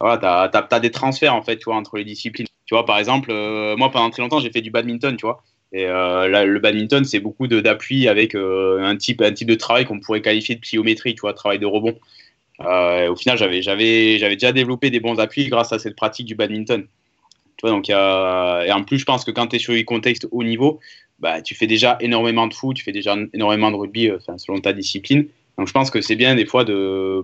Voilà, tu as, des transferts en fait, tu vois, entre les disciplines. Tu vois, par exemple, euh, moi pendant très longtemps, j'ai fait du badminton, tu vois. Et le badminton, c'est beaucoup d'appui avec un, type, un type de travail qu'on pourrait qualifier de pliométrie, tu vois, travail de rebond. Euh, au final, j'avais, déjà développé des bons appuis grâce à cette pratique du badminton. Et en plus, je pense que quand tu es sur un contexte haut niveau, bah, tu fais déjà énormément de foot, tu fais déjà énormément de rugby euh, selon ta discipline. Donc, je pense que c'est bien des fois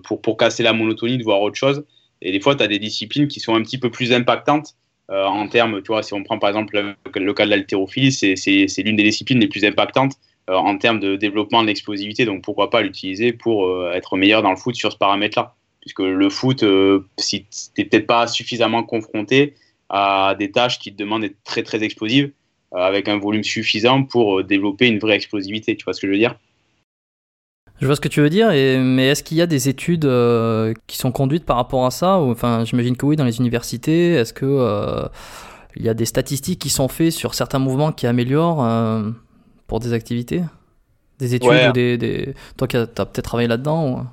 pour, casser la monotonie de voir autre chose. Et des fois, tu as des disciplines qui sont un petit peu plus impactantes euh, en termes, si on prend par exemple le, le cas de l'haltérophilie, c'est, l'une des disciplines les plus impactantes en termes de développement de l'explosivité. Donc pourquoi pas l'utiliser pour euh, être meilleur dans le foot sur ce paramètre-là Puisque le foot, euh, si tu n'es peut-être pas suffisamment confronté à des tâches qui te demandent d'être très très explosives, avec un volume suffisant pour développer une vraie explosivité. Tu vois ce que je veux dire? Je vois ce que tu veux dire, mais est-ce qu'il y a des études qui sont conduites par rapport à ça? Enfin, j'imagine que oui, dans les universités. Est-ce que il y a des statistiques qui sont faites sur certains mouvements qui améliorent pour des activités Des études ou des, des... Toi qui as, peut-être travaillé là-dedans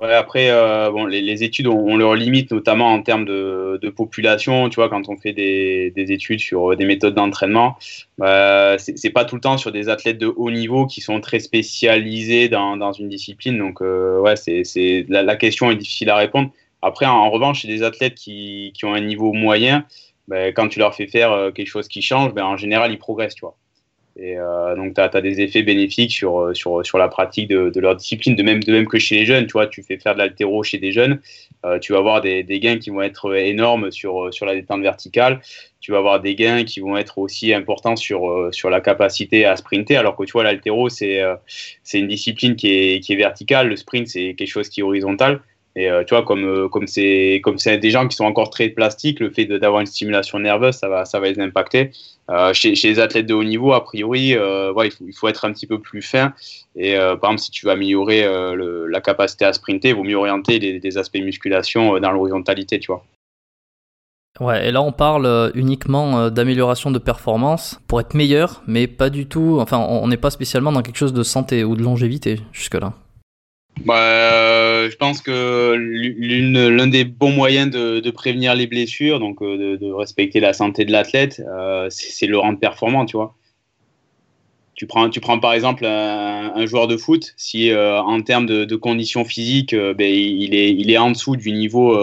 Ouais, après, euh, bon, les, études ont, leur limite, notamment en termes de, de, population. Tu vois, quand on fait des, des études sur des méthodes d'entraînement, bah, c'est pas tout le temps sur des athlètes de haut niveau qui sont très spécialisés dans, dans une discipline. Donc, euh, ouais, c'est la, la, question est difficile à répondre. Après, en, revanche, chez des athlètes qui, qui, ont un niveau moyen, bah, quand tu leur fais faire euh, quelque chose qui change, bah, en général, ils progressent, tu vois. Et euh, donc, tu as, des effets bénéfiques sur, euh, sur, sur la pratique de, de, leur discipline, de même, de même que chez les jeunes. Tu vois, tu fais faire de l'altéro chez des jeunes, tu vas avoir des, gains qui vont être énormes sur, sur la détente verticale. Tu vas avoir des gains qui vont être aussi importants sur, sur la capacité à sprinter. Alors que tu vois, l'altéro, c'est c'est une discipline qui est, qui est verticale. Le sprint, c'est quelque chose qui est horizontal. Et tu vois, comme comme c'est comme c'est des gens qui sont encore très plastiques, le fait d'avoir une stimulation nerveuse, ça va ça va les impacter. Euh, chez, les athlètes de haut niveau, a priori, euh, il, faut, être un petit peu plus fin. Et euh, par exemple, si tu veux améliorer la capacité à sprinter, il vaut mieux orienter des, aspects musculation dans l'horizontalité, tu vois. Ouais, et là on parle uniquement d'amélioration de performance pour être meilleur, mais pas du tout. Enfin, on n'est pas spécialement dans quelque chose de santé ou de longévité jusque-là. Bah, je pense que l'un des bons moyens de, prévenir les blessures, donc euh, de, respecter la santé de l'athlète, euh, c'est le rendre performant, tu vois. Tu prends, tu prends par exemple un, joueur de foot, si euh, en termes de, conditions physiques, ben, il, est, il est en dessous du niveau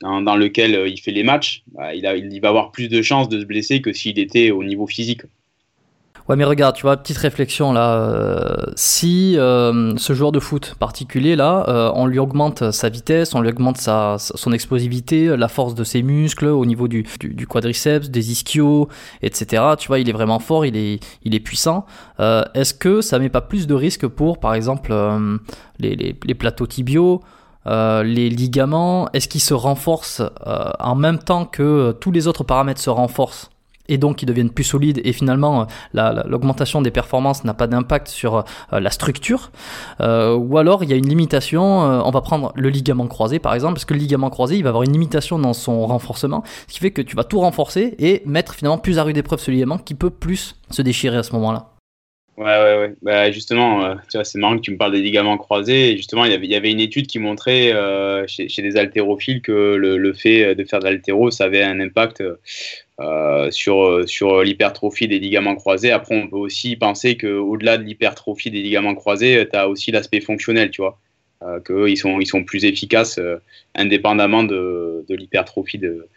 dans, lequel il fait les matchs, bah, il, a, il va avoir plus de chances de se blesser que s'il était au niveau physique. Ouais, mais regarde, tu vois, petite réflexion là. Euh, si euh, ce joueur de foot particulier là, euh, on lui augmente sa vitesse, on lui augmente sa, son explosivité, la force de ses muscles au niveau du, du, quadriceps, des ischios, etc. Tu vois, il est vraiment fort, il est, il est puissant. Est-ce que ça met pas plus de risques pour, par exemple, les, les, les, plateaux tibiaux les ligaments, est-ce qu'ils se renforcent en même temps que tous les autres paramètres se renforcent? Et donc ils deviennent plus solides et finalement euh, l'augmentation des performances n'a pas d'impact sur euh, la structure euh, ou alors il y a une limitation on va prendre le ligament croisé par exemple parce que le ligament croisé il va avoir une limitation dans son renforcement ce qui fait que tu vas tout renforcer et mettre finalement plus à rude épreuve ce ligament qui peut plus se déchirer à ce moment là Ouais, ouais, ouais. Bah, justement, tu vois, c'est marrant que tu me parles des ligaments croisés. Et justement, il y avait, une étude qui montrait chez, chez, des haltérophiles que le, le, fait de faire de l'haltéro, ça avait un impact euh, sur, sur l'hypertrophie des ligaments croisés. Après, on peut aussi penser qu'au-delà de l'hypertrophie des ligaments croisés, tu as aussi l'aspect fonctionnel, tu vois. Euh, qu'ils sont, ils sont plus efficaces euh, indépendamment de, de l'hypertrophie de,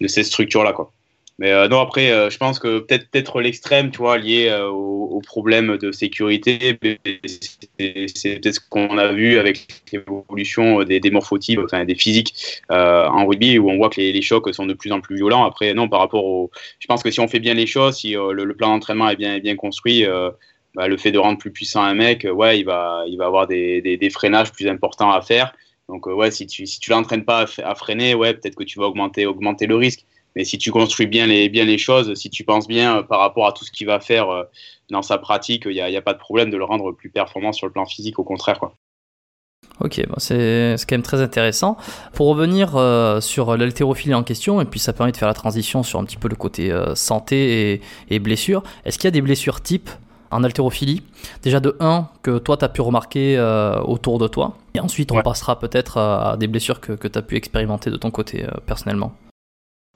de ces structures-là. Quoi. Mais euh, non, après, euh, je pense que peut-être peut-être l'extrême, tu vois, lié euh, au, problème de sécurité, c'est peut-être ce qu'on a vu avec l'évolution des, des morphotypes, enfin des physiques en rugby, où on voit que les, chocs sont de plus en plus violents. Après, non, par rapport au, je pense que si on fait bien les choses, si le, plan d'entraînement est bien construit. Bah, le fait de rendre plus puissant un mec, ouais, il va, il va avoir des, freinages plus importants à faire. Donc, ouais, si tu, si tu l'entraînes pas à, freiner, ouais, peut-être que tu vas augmenter, augmenter le risque. Mais si tu construis bien les, bien les choses, si tu penses bien euh, par rapport à tout ce qu'il va faire euh, dans sa pratique, il n'y a, a, pas de problème de le rendre plus performant sur le plan physique, au contraire. Quoi. Ok, c'est quand même très intéressant. Pour revenir euh, sur l'haltérophilie en question, et puis ça permet de faire la transition sur un petit peu le côté santé et, et blessures, est-ce qu'il y a des blessures type en haltérophilie? Déjà de 1 que toi tu as pu remarquer autour de toi, et ensuite on passera peut-être à des blessures que, que tu as pu expérimenter de ton côté personnellement.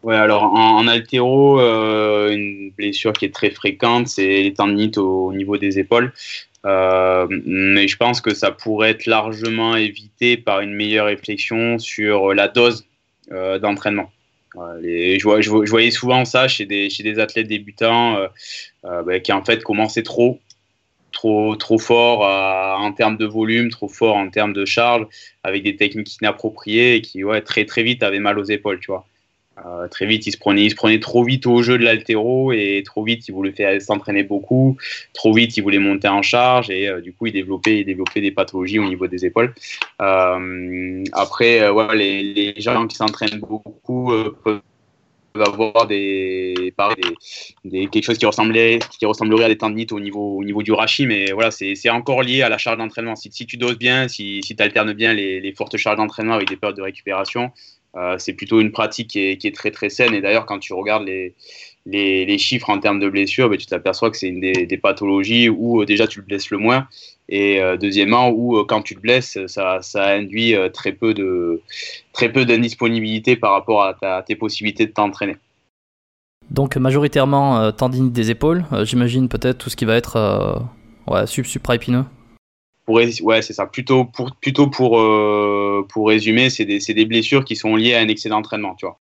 Ouais, alors en, en altéro, euh, une blessure qui est très fréquente, c'est les tendinites au, niveau des épaules. Euh, mais je pense que ça pourrait être largement évité par une meilleure réflexion sur la dose euh, d'entraînement. je, je, voyais souvent ça chez des, chez des athlètes débutants bah, qui en fait commençaient trop, trop, trop fort en termes de volume, trop fort en termes de charge, avec des techniques inappropriées et qui ouais, très très vite avaient mal aux épaules, tu vois. Euh, très vite, il se, prenait, il se prenait trop vite au jeu de l'altéro et trop vite, il voulait s'entraîner beaucoup. Trop vite, il voulait monter en charge et euh, du coup, il développait, il développait des pathologies au niveau des épaules. Euh, après, les, gens qui s'entraînent beaucoup peuvent avoir quelque chose qui ressemblait qui ressemblerait à des tendinites au niveau au niveau du rachis mais voilà c'est encore lié à la charge d'entraînement si, tu doses bien si, tu alternes bien les fortes charges d'entraînement avec des périodes de récupération euh, c'est plutôt une pratique qui est, très très saine. Et d'ailleurs, quand tu regardes les, les, chiffres en termes de blessures, ben, tu t'aperçois que c'est une des, pathologies où euh, déjà tu le blesses le moins. Et euh, deuxièmement, où quand tu te blesses, ça, induit très peu de très peu d'indisponibilité par rapport à, tes possibilités de t'entraîner. Donc majoritairement tendinite des épaules, j'imagine peut-être tout ce qui va être ouais, sub supraépineux ouais, c'est ça. Plutôt pour, plutôt pour, euh, pour résumer, c'est des, des, blessures qui sont liées à un excès d'entraînement, tu vois.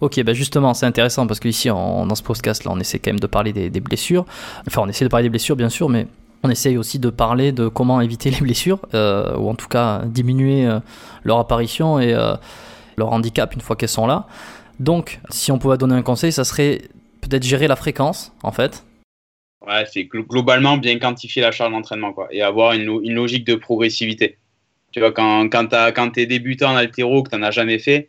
Ok, bah justement, c'est intéressant parce qu'ici, dans ce podcast-là, on essaie quand même de parler des, des, blessures. Enfin, on essaie de parler des blessures, bien sûr, mais on essaye aussi de parler de comment éviter les blessures, euh, ou en tout cas diminuer euh, leur apparition. Et leur handicap une fois qu'elles sont là. Donc, si on pouvait donner un conseil, ça serait peut-être gérer la fréquence, en fait. Ouais, c'est globalement bien quantifier la charge d'entraînement, et avoir une, une, logique de progressivité. Tu vois, quand, quand, quand tu es débutant en altéro, que tu n'en as jamais fait,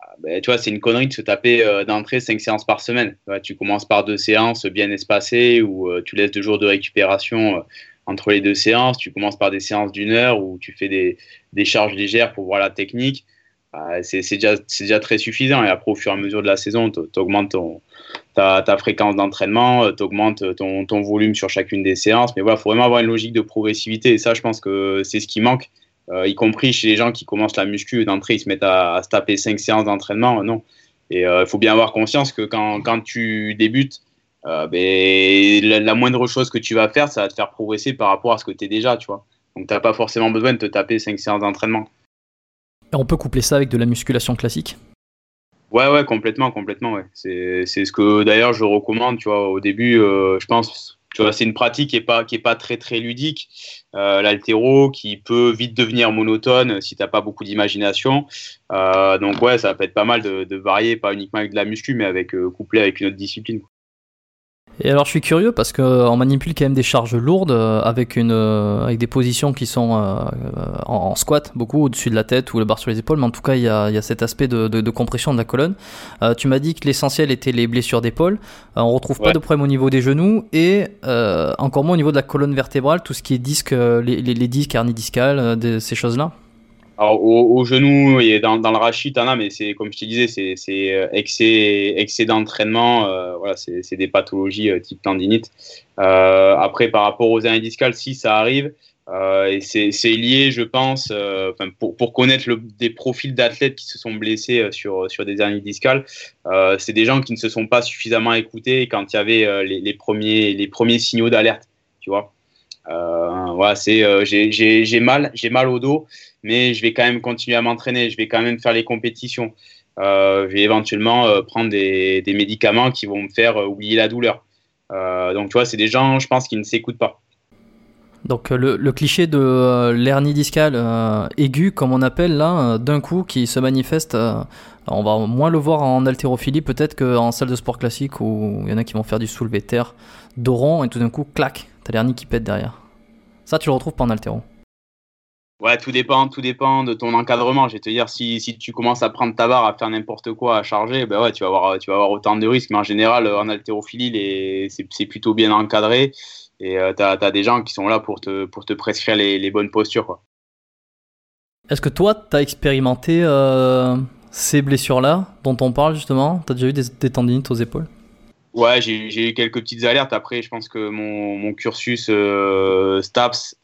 ah, ben, tu vois, c'est une connerie de se taper euh, d'entrée 5 séances par semaine. Tu, commences par deux séances bien espacées, ou euh, tu laisses deux jours de récupération euh, entre les deux séances. Tu commences par des séances d'une heure où tu fais des, des, charges légères pour voir la technique. Bah, c'est déjà, déjà, très suffisant. Et après, au fur et à mesure de la saison, tu augmentes ton, ta, fréquence d'entraînement, euh, tu augmentes ton, ton, volume sur chacune des séances. Mais voilà, il faut vraiment avoir une logique de progressivité. Et ça, je pense que c'est ce qui manque, euh, y compris chez les gens qui commencent la muscu d'entrée, ils se mettent à, se taper 5 séances d'entraînement. non. Et il euh, faut bien avoir conscience que quand, tu débutes, euh, ben, la, moindre chose que tu vas faire, ça va te faire progresser par rapport à ce que tu es déjà, tu vois. Donc, tu n'as pas forcément besoin de te taper 5 séances d'entraînement. On peut coupler ça avec de la musculation classique? Ouais, ouais, complètement, complètement, ouais. C'est, ce que d'ailleurs je recommande, tu vois, au début, euh, je pense, tu vois, c'est une pratique qui est pas, qui est pas très, très ludique, euh, l'altéro, qui peut vite devenir monotone si t'as pas beaucoup d'imagination. Euh, donc ouais, ça peut être pas mal de, de, varier, pas uniquement avec de la muscu, mais avec euh, couplé avec une autre discipline. Et alors je suis curieux parce qu'on manipule quand même des charges lourdes euh, avec, une, euh, avec des positions qui sont euh, en, en, squat, beaucoup au-dessus de la tête ou le barre sur les épaules, mais en tout cas il y a, il y a cet aspect de, de, de, compression de la colonne. Euh, tu m'as dit que l'essentiel était les blessures d'épaule, euh, on retrouve ouais. pas de problème au niveau des genoux et euh, encore moins au niveau de la colonne vertébrale, tout ce qui est disque, les, les, les disques, hernie discale, ces choses-là alors, au, genou et dans, le rachis, t'en as, mais c'est comme je te disais, c'est euh, excès, d'entraînement. Euh, voilà, c'est des pathologies euh, type tendinite. Après, par rapport aux hernies discales, si ça arrive, c'est lié, je pense, pour, pour connaître des profils d'athlètes qui se sont blessés sur, des hernies discales, c'est des gens qui ne se sont pas suffisamment écoutés quand il y avait les, premiers, les premiers signaux d'alerte, tu vois. Voilà, c'est j'ai mal, j'ai mal au dos mais je vais quand même continuer à m'entraîner, je vais quand même faire les compétitions. Euh, je vais éventuellement euh, prendre des, des, médicaments qui vont me faire euh, oublier la douleur. Euh, donc, tu vois, c'est des gens, je pense, qui ne s'écoutent pas. Donc, le, le cliché de euh, l'hernie discale aiguë, comme on appelle là, d'un coup, qui se manifeste, on va moins le voir en haltérophilie peut-être qu'en salle de sport classique où il y en a qui vont faire du soulevé terre d'oron et tout d'un coup, clac, t'as l'hernie qui pète derrière. Ça, tu le retrouves pas en haltéro. Ouais, tout dépend, tout dépend de ton encadrement. Je vais te dire, si, si tu commences à prendre ta barre, à faire n'importe quoi, à charger, ben ouais, tu vas avoir, tu vas avoir autant de risques. Mais en général, en haltérophilie, c'est plutôt bien encadré. Et euh, tu as, as, des gens qui sont là pour te, pour te prescrire les, les bonnes postures. Est-ce que toi, tu as expérimenté euh, ces blessures-là dont on parle justement? Tu as déjà eu des, des tendinites aux épaules? Ouais, j'ai eu quelques petites alertes. Après, je pense que mon, cursus euh, STAPS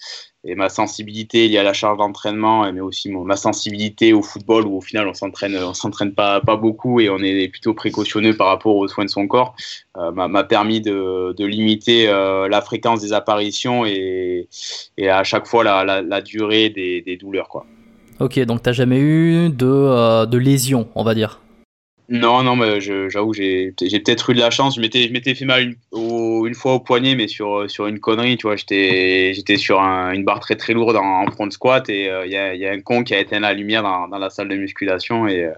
et ma sensibilité liée à la charge d'entraînement, mais aussi ma sensibilité au football où au final on s'entraîne, on s'entraîne pas, beaucoup et on est plutôt précautionneux par rapport aux soins de son corps, euh, m'a permis de, limiter euh, la fréquence des apparitions et, à chaque fois la, durée des, douleurs. Quoi. Ok, donc tu n'as jamais eu de, euh, de lésion, on va dire non, non, mais j'avoue, j'ai peut-être eu de la chance. Je m'étais fait mal une, fois au poignet, mais sur, sur une connerie, tu vois. J'étais sur un, une barre très très lourde en, en front squat et il euh, y, a, un con qui a éteint la lumière dans, la salle de musculation. Et euh,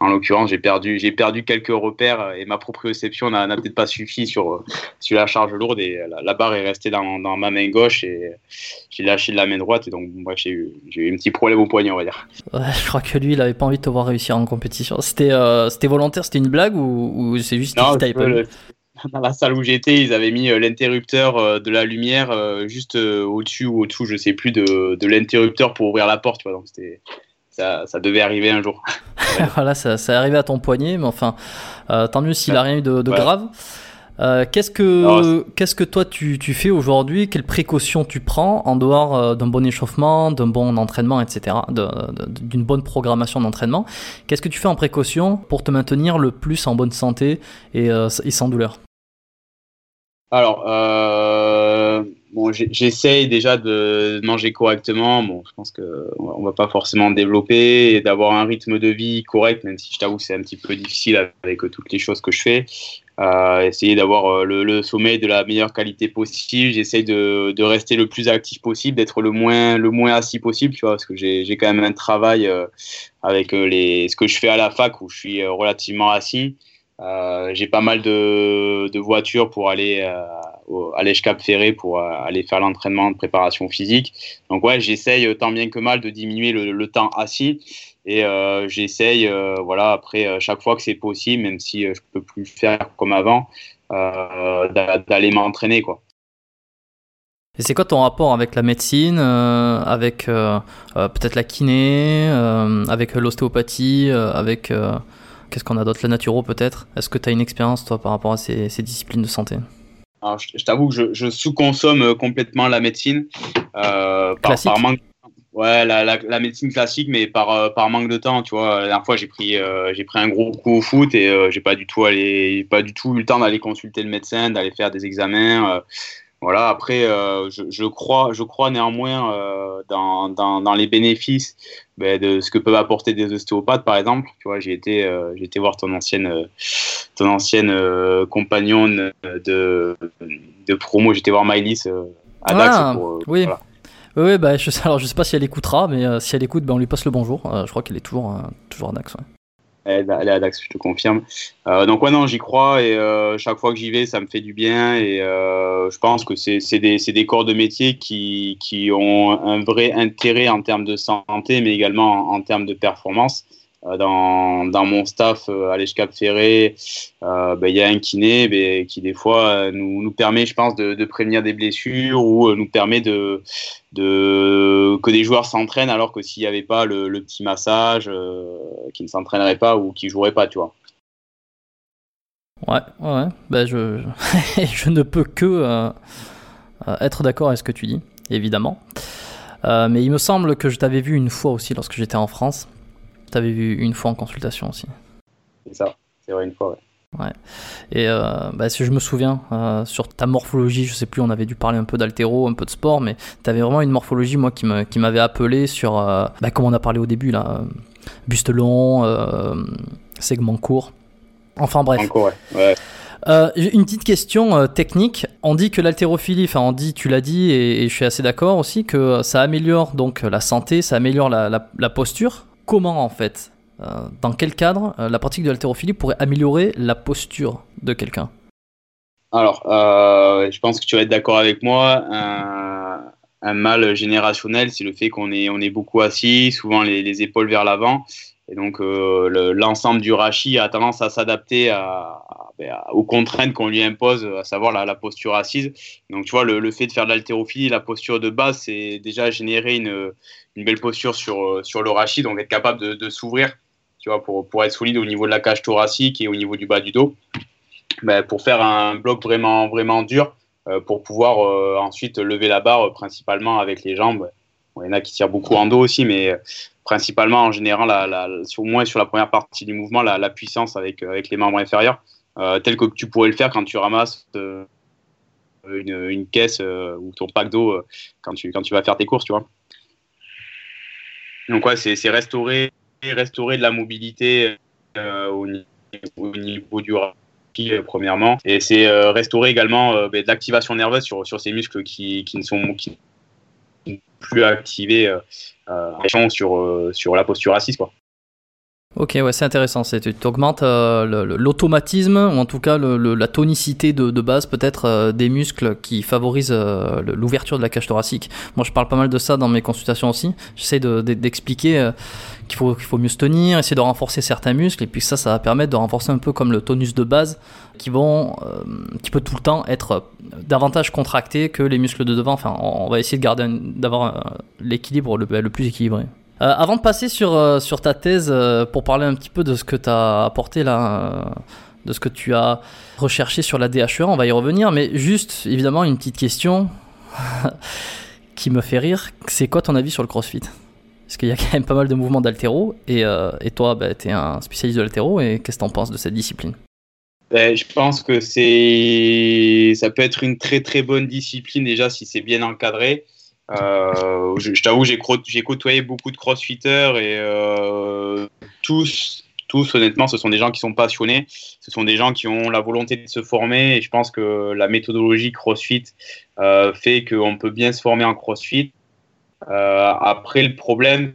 en l'occurrence, j'ai perdu, perdu quelques repères et ma proprioception n'a peut-être pas suffi sur, sur la charge lourde et la, la barre est restée dans, dans, ma main gauche et j'ai lâché de la main droite. Et donc, bref, j'ai eu, eu un petit problème au poignet, on va dire. Je crois que lui, il avait pas envie de te voir réussir en compétition. C'était. Euh, c'était volontaire, c'était une blague ou, ou c'est juste non, le, dans la salle où j'étais, ils avaient mis euh, l'interrupteur euh, de la lumière euh, juste au-dessus ou au-dessous, je sais plus, de, de l'interrupteur pour ouvrir la porte. Tu vois, donc c'était ça, ça, devait arriver un jour. voilà, ça, ça arrivé à ton poignet, mais enfin, euh, tant mieux s'il n'a ouais. rien eu de, de ouais. grave. Euh, qu'est-ce que qu'est-ce que toi tu, tu fais aujourd'hui? Quelles précautions tu prends en dehors euh, d'un bon échauffement, d'un bon entraînement, etc., d'une bonne programmation d'entraînement? Qu'est-ce que tu fais en précaution pour te maintenir le plus en bonne santé et, euh, et sans douleur? Alors, bon, j'essaye déjà de manger correctement. Bon, je pense que on va pas forcément développer et d'avoir un rythme de vie correct, même si je t'avoue c'est un petit peu difficile avec toutes les choses que je fais. Essayer d'avoir le, sommeil de la meilleure qualité possible. J'essaye de, rester le plus actif possible, d'être le moins, le moins assis possible, tu vois, parce que j'ai quand même un travail avec les, ce que je fais à la fac où je suis relativement assis. Euh, j'ai pas mal de, de, voitures pour aller euh, à l'Èche-Cap Ferré pour euh, aller faire l'entraînement de préparation physique. Donc ouais, j'essaye tant bien que mal de diminuer le, le temps assis et euh, j'essaye, euh, voilà, après chaque fois que c'est possible, même si je peux plus le faire comme avant, d'aller m'entraîner quoi. Et c'est quoi ton rapport avec la médecine, avec peut-être la kiné, avec l'ostéopathie, avec Qu'est-ce qu'on a d'autre La naturo peut-être? Est-ce que tu as une expérience toi par rapport à ces, disciplines de santé? Alors, je, t'avoue que je, sous-consomme euh, complètement la médecine. Euh, par, manque... Ouais, la, médecine classique, mais par, euh, par manque de temps, tu vois. La dernière fois, j'ai pris, j'ai pris un gros coup au foot et j'ai pas du tout allé, pas du tout eu le temps d'aller consulter le médecin, d'aller faire des examens. Voilà, après, euh, je, crois, je crois néanmoins euh, dans, dans, les bénéfices ben, de ce que peuvent apporter des ostéopathes, par exemple. Tu vois, j'ai été, euh, j'ai été voir ton ancienne, ton ancienne compagnonne de, de promo, j'étais voir Maëlys à Dax. Ah, oui. Oui, bah, je, alors je sais pas si elle écoutera, mais si elle écoute, ben, on lui passe le bonjour. je crois qu'elle est toujours, toujours à Dax. Elle, est à Dax, je te confirme. Euh, donc ouais, non, j'y crois et euh, chaque fois que j'y vais, ça me fait du bien et euh, je pense que c'est des, des, corps de métier qui, qui, ont un vrai intérêt en termes de santé, mais également en, en termes de performance. Euh, dans, mon staff euh, à l'ESCAP Ferré, euh, ben, il y a un kiné ben, qui des fois nous, permet, je pense, de, prévenir des blessures ou nous permet de, que des joueurs s'entraînent alors que s'il n'y avait pas le, petit massage, qui ne s'entraînerait pas ou qui jouerait pas, tu vois. Ouais, ouais, je, je ne peux que être d'accord avec ce que tu dis, évidemment. mais il me semble que je t'avais vu une fois aussi lorsque j'étais en France t'avais vu une fois en consultation aussi. C'est ça, c'est vrai, une fois, ouais. Ouais. Et euh, bah, si je me souviens, euh, sur ta morphologie, je sais plus, on avait dû parler un peu d'altéro, un peu de sport, mais tu avais vraiment une morphologie, moi, qui m'avait qui appelé sur, euh, bah, comme on a parlé au début, là, buste long, segment court. Enfin bref. ouais. ouais. une petite question technique. On dit que l'haltérophilie, enfin on dit, tu l'as dit, et, je suis assez d'accord aussi, que ça améliore donc la santé, ça améliore la, la posture comment en fait, euh, dans quel cadre euh, la pratique de l'haltérophilie pourrait améliorer la posture de quelqu'un? Alors, euh, je pense que tu vas être d'accord avec moi. Un, mal générationnel, c'est le fait qu'on est, beaucoup assis, souvent les, épaules vers l'avant. Et donc, l'ensemble du rachis a tendance à s'adapter ben, aux contraintes qu'on lui impose, à savoir la, posture assise. Donc, tu vois, le, fait de faire de l'haltérophilie, la posture de base, c'est déjà générer une, belle posture sur, euh, sur le rachis, donc être capable de, s'ouvrir, tu vois, pour, être solide au niveau de la cage thoracique et au niveau du bas du dos, ben, pour faire un bloc vraiment, vraiment dur, euh, pour pouvoir euh, ensuite lever la barre principalement avec les jambes. il y en a qui tirent beaucoup en dos aussi, mais principalement en la, au moins sur la première partie du mouvement, la, puissance avec, avec les membres inférieurs, tel que tu pourrais le faire quand tu ramasses une, une, caisse ou ton pack d'eau quand, tu, quand tu vas faire tes courses, tu vois. Donc ouais, c'est restaurer, restaurer de la mobilité euh, au, niveau, du rachis, euh, premièrement, et c'est euh, restaurer également ben, de l'activation nerveuse sur, sur ces muscles qui, qui ne sont qui plus activés sur, sur la posture assise. Quoi. Ok, ouais, c'est intéressant. Tu augmentes euh, l'automatisme, ou en tout cas la tonicité de, base peut-être euh, des muscles qui favorisent euh, l'ouverture de la cage thoracique. Moi, je parle pas mal de ça dans mes consultations aussi. J'essaie d'expliquer qu'il faut, qu'il faut mieux se tenir, essayer de renforcer certains muscles, et puis ça, ça va permettre de renforcer un peu comme le tonus de base, qui, vont, qui peut tout le temps être davantage contracté que les muscles de devant. Enfin, on, va essayer d'avoir l'équilibre le, le plus équilibré. Euh, avant de passer sur, euh, sur ta thèse, euh, pour parler un petit peu de ce que tu as apporté là, de ce que tu as recherché sur la DHE, on va y revenir, mais juste évidemment une petite question qui me fait rire, c'est quoi ton avis sur le CrossFit? Parce qu'il y a quand même pas mal de mouvements d'altéro, et, et, toi bah, tu es un spécialiste de l'altéro, et qu'est-ce que tu en penses de cette discipline? Ben, je pense que c'est, ça peut être une très très bonne discipline déjà si c'est bien encadré. Euh, je, t'avoue, j'ai, côtoyé beaucoup de crossfitters et euh, tous, tous, honnêtement, ce sont des gens qui sont passionnés, ce sont des gens qui ont la volonté de se former. Et je pense que la méthodologie CrossFit euh, fait qu'on peut bien se former en CrossFit. Après, le problème,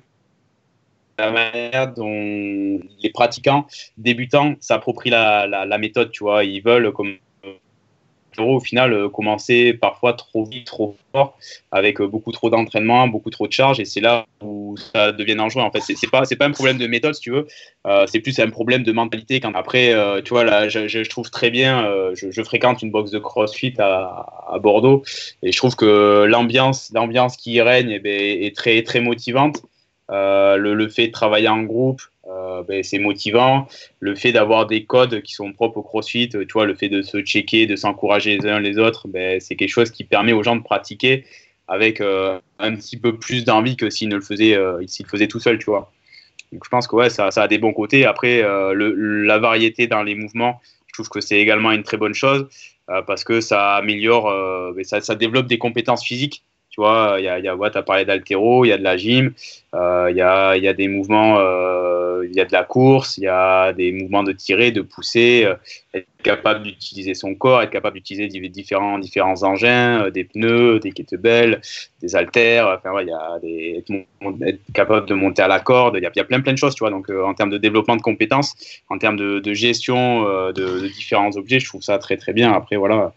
la manière dont les pratiquants débutants s'approprient la, la, la, méthode, tu vois, ils veulent comme au final euh, commencer parfois trop vite, trop fort, avec euh, beaucoup trop d'entraînement, beaucoup trop de charges, et c'est là où ça devient dangereux. En fait, c'est pas pas un problème de méthode si tu veux, euh, c'est plus un problème de mentalité. Quand après, tu vois là, je, trouve très bien, je, fréquente une box de CrossFit à, Bordeaux, et je trouve que l'ambiance qui y règne eh ben, est très très motivante. le, fait de travailler en groupe, euh, ben, c'est motivant. Le fait d'avoir des codes qui sont propres au CrossFit, tu vois, le fait de se checker, de s'encourager les uns les autres, ben, c'est quelque chose qui permet aux gens de pratiquer avec euh, un petit peu plus d'envie que s'ils ne le faisaient, euh, le faisaient tout seul, tu vois. Donc je pense que ouais, ça, a des bons côtés. Après, la variété dans les mouvements, je trouve que c'est également une très bonne chose parce que ça améliore, ben, ça, développe des compétences physiques tu vois, il y a, y ouais, as parlé d'altéro, il y a de la gym, euh, il y, a, des mouvements, euh, il y a de la course, il y a des mouvements de tirer, de pousser, euh, être capable d'utiliser son corps, être capable d'utiliser différents, différents engins, des pneus, des kettlebells, des haltères, enfin, ouais, y a des, être, capable de monter à la corde, il y a, plein plein de choses, tu vois. Donc en termes de développement de compétences, en termes de, gestion de, différents objets, je trouve ça très très bien. Après, voilà,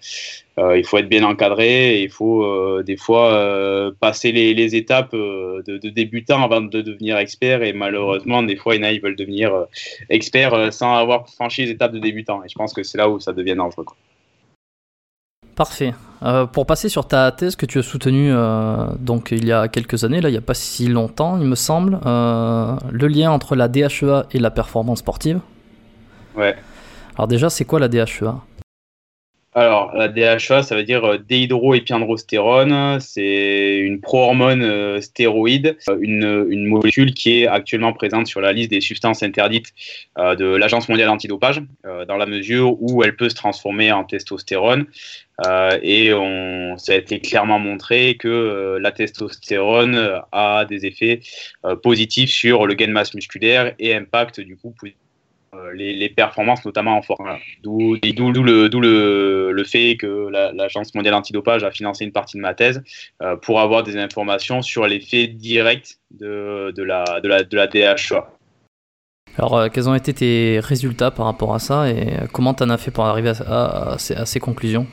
euh, il faut être bien encadré, il faut euh, des fois euh, passer les, étapes de, débutant avant de devenir expert. Et malheureusement, des fois, il y ils veulent devenir expert sans avoir franchi les étapes de débutant. Et je pense que c'est là où ça devient dangereux. Quoi. Parfait. Euh, pour passer sur ta thèse que tu as soutenue euh, donc il y a quelques années, là il n'y a pas si longtemps, il me semble, euh, le lien entre la DHEA et la performance sportive. Ouais. Alors déjà, c'est quoi la DHEA alors, la DHA, ça veut dire euh, déhydroépiandrostérone. C'est une pro-hormone euh, stéroïde, euh, une, molécule qui est actuellement présente sur la liste des substances interdites de l'Agence mondiale antidopage, dans la mesure où elle peut se transformer en testostérone. et on, ça a été clairement montré que la testostérone a des effets positifs sur le gain de masse musculaire et impacte du coup euh, les, performances, notamment en force. D'où le, le, le, fait que l'Agence mondiale antidopage a financé une partie de ma thèse euh, pour avoir des informations sur l'effet direct de, de, la, de, la, de la DHA. Alors, euh, quels ont été tes résultats par rapport à ça et comment tu en as fait pour arriver à, à ces conclusions?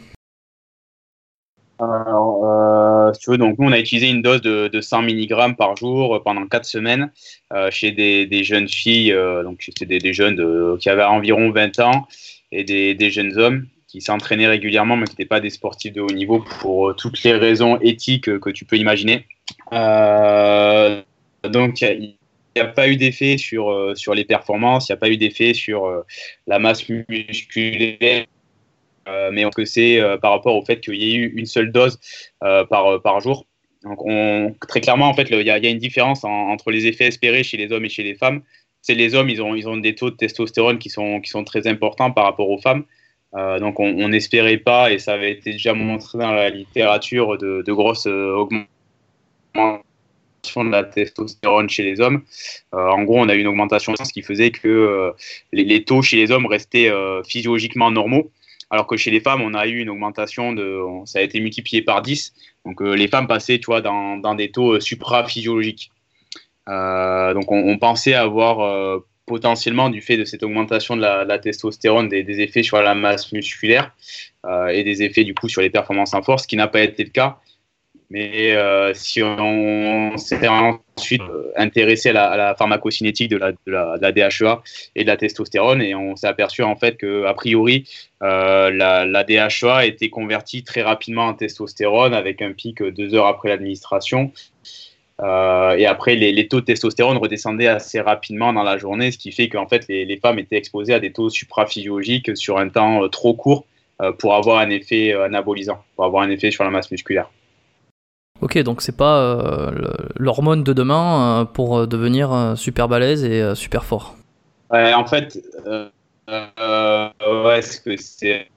Alors, euh, donc nous, on a utilisé une dose de, de 100 mg par jour pendant 4 semaines euh, chez des, jeunes filles, euh, donc c'était des, jeunes qui avaient environ 20 ans, et des, jeunes hommes qui s'entraînaient régulièrement, mais qui n'étaient pas des sportifs de haut niveau pour euh, toutes les raisons éthiques que tu peux imaginer. Euh, donc, il n'y a pas eu d'effet sur, les performances, il n'y a pas eu d'effet sur la masse musculaire euh, mais que c'est euh, par rapport au fait qu'il y ait eu une seule dose euh, par, par jour. Donc on, très clairement, en fait, il y, a une différence entre les effets espérés chez les hommes et chez les femmes. C'est les hommes, ils ont, ils ont des taux de testostérone qui sont, qui sont très importants par rapport aux femmes. Euh, donc on n'espérait pas, et ça avait été déjà montré dans la littérature, de, grosses augmentations de la testostérone chez les hommes. Euh, en gros, on a eu une augmentation, ce qui faisait que euh, les, taux chez les hommes restaient physiologiquement normaux alors que chez les femmes, on a eu une augmentation de, ça a été multiplié par 10. Donc euh, les femmes passaient, dans, des taux euh, supra-physiologiques. Euh, donc on, pensait avoir potentiellement, du fait de cette augmentation de la, testostérone, des, des, effets sur la masse musculaire et des effets du coup sur les performances en force, ce qui n'a pas été le cas. Mais euh, si on s'est ensuite euh, intéressé à la, pharmacocinétique de la, DHEA et de la testostérone, et on s'est aperçu en fait que a priori euh, la, DHEA était convertie très rapidement en testostérone avec un pic deux heures après l'administration. Et après, les, les, taux de testostérone redescendaient assez rapidement dans la journée, ce qui fait qu'en fait les, les, femmes étaient exposées à des taux supraphysiologiques sur un temps trop court pour avoir un effet anabolisant, pour avoir un effet sur la masse musculaire. Ok, donc c'est pas euh, l'hormone de demain euh, pour euh, devenir super balèze et super fort. En fait, ouais, ce que c'est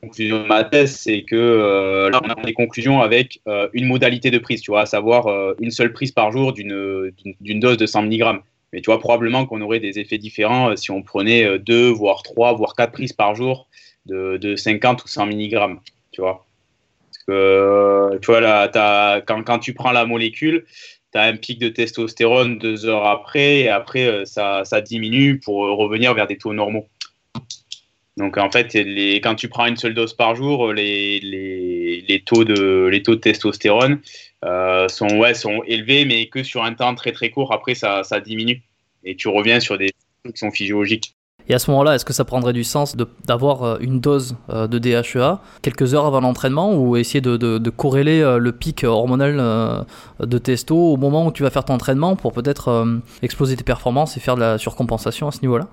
conclusion de ma thèse, c'est que là, on a des conclusions avec une modalité de prise, tu vois, à savoir une seule prise par jour d'une dose de 100 mg. Mais tu vois, probablement qu'on aurait des effets différents si on prenait 2, voire 3, voire 4 prises par jour de, de 50 ou 100 mg. Tu vois que, tu vois, là, quand, tu prends la molécule, tu as un pic de testostérone deux heures après, et après, ça, ça diminue pour revenir vers des taux normaux. Donc en fait, quand tu prends une seule dose par jour, les, taux, de, testostérone euh, sont, élevés, mais que sur un temps très très court. Après, ça, ça diminue et tu reviens sur des trucs qui sont physiologiques. Et à ce moment-là, est-ce que ça prendrait du sens d'avoir euh, une dose euh, de DHEA quelques heures avant l'entraînement ou essayer de, de, corréler le pic hormonal de testo au moment où tu vas faire ton entraînement pour peut-être exploser tes performances et faire de la surcompensation à ce niveau-là?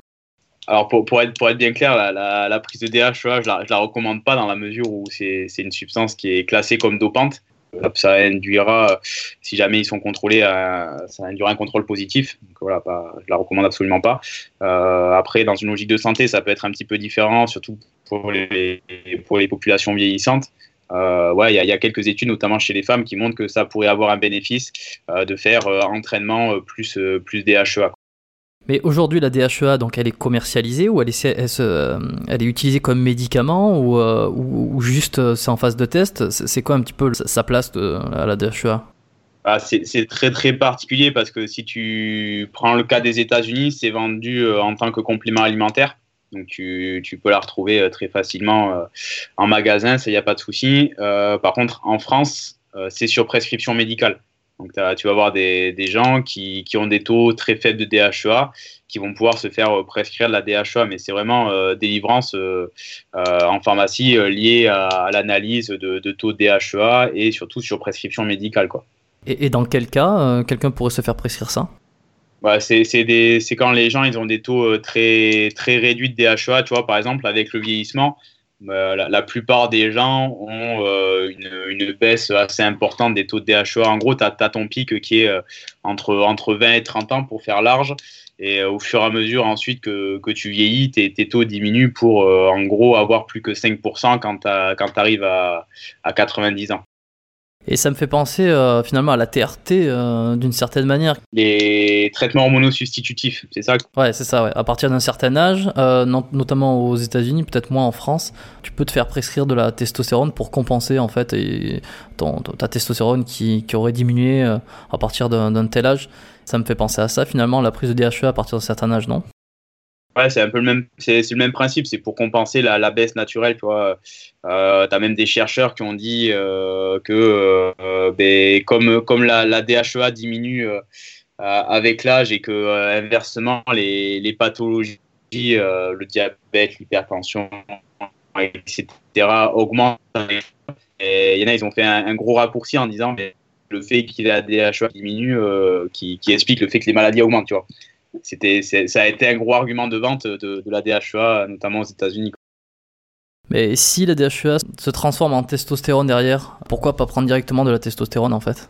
Alors pour, pour, être, pour être bien clair, la, la, prise de DHEA, je la, je la recommande pas dans la mesure où c'est une substance qui est classée comme dopante. Ça induira, si jamais ils sont contrôlés, ça induira un contrôle positif. Donc voilà, je la recommande absolument pas. Euh, après, dans une logique de santé, ça peut être un petit peu différent, surtout pour les, populations vieillissantes. Euh, il y, a quelques études, notamment chez les femmes, qui montrent que ça pourrait avoir un bénéfice euh, de faire euh, entraînement plus, plus DHEA. Mais aujourd'hui, la DHEA, donc, elle est commercialisée ou elle est, utilisée comme médicament ou, euh, juste euh, c'est en phase de test? C'est quoi un petit peu sa place de, à la DHEA ah, C'est très très particulier parce que si tu prends le cas des États-Unis, c'est vendu euh, en tant que complément alimentaire. Donc tu, tu peux la retrouver très facilement en magasin, ça n'y a pas de souci. par contre, en France, c'est sur prescription médicale. Donc tu vas avoir des, des gens qui, qui, ont des taux très faibles de DHEA qui vont pouvoir se faire euh, prescrire de la DHEA, mais c'est vraiment euh, délivrance euh, euh en pharmacie liée à, à l'analyse de, de, taux de DHEA et surtout sur prescription médicale. Quoi. Et, et dans quel cas quelqu'un pourrait se faire prescrire ça? Bah, c'est quand les gens ils ont des taux très, très réduits de DHEA, tu vois, par exemple, avec le vieillissement, la, la, plupart des gens ont euh, une, baisse assez importante des taux de DHEA. En gros, tu as, ton pic qui est euh, entre, entre 20 et 30 ans pour faire large. Et au fur et à mesure ensuite que, que tu vieillis, tes, taux diminuent pour en gros avoir plus que 5% quand tu arrives à 90 ans. Et ça me fait penser euh, finalement à la TRT euh, d'une certaine manière. Les traitements hormonaux substitutifs, c'est ça Ouais, c'est ça. Ouais. À partir d'un certain âge, euh, non, notamment aux États-Unis, peut-être moins en France, tu peux te faire prescrire de la testostérone pour compenser en fait et ton, ta testostérone qui, qui aurait diminué euh, à partir d'un tel âge. Ça me fait penser à ça finalement, la prise de DHE à partir d'un certain âge, non? Ouais, c'est un peu le même, c'est le même principe, c'est pour compenser la, la, baisse naturelle, tu vois. Euh, as même des chercheurs qui ont dit euh, que euh, ben, comme, comme la, la, DHEA diminue euh, avec l'âge et que inversement les, les pathologies, le diabète, l'hypertension, etc. augmentent. Et il y en a, ils ont fait un, gros raccourci en disant mais le fait qu'il y ait la DHEA diminue, qui, qui explique le fait que les maladies augmentent, tu vois c'était, ça a été un gros argument de vente de, de la DHEA, notamment aux États-Unis. Mais si la DHEA se transforme en testostérone derrière, pourquoi pas prendre directement de la testostérone en fait?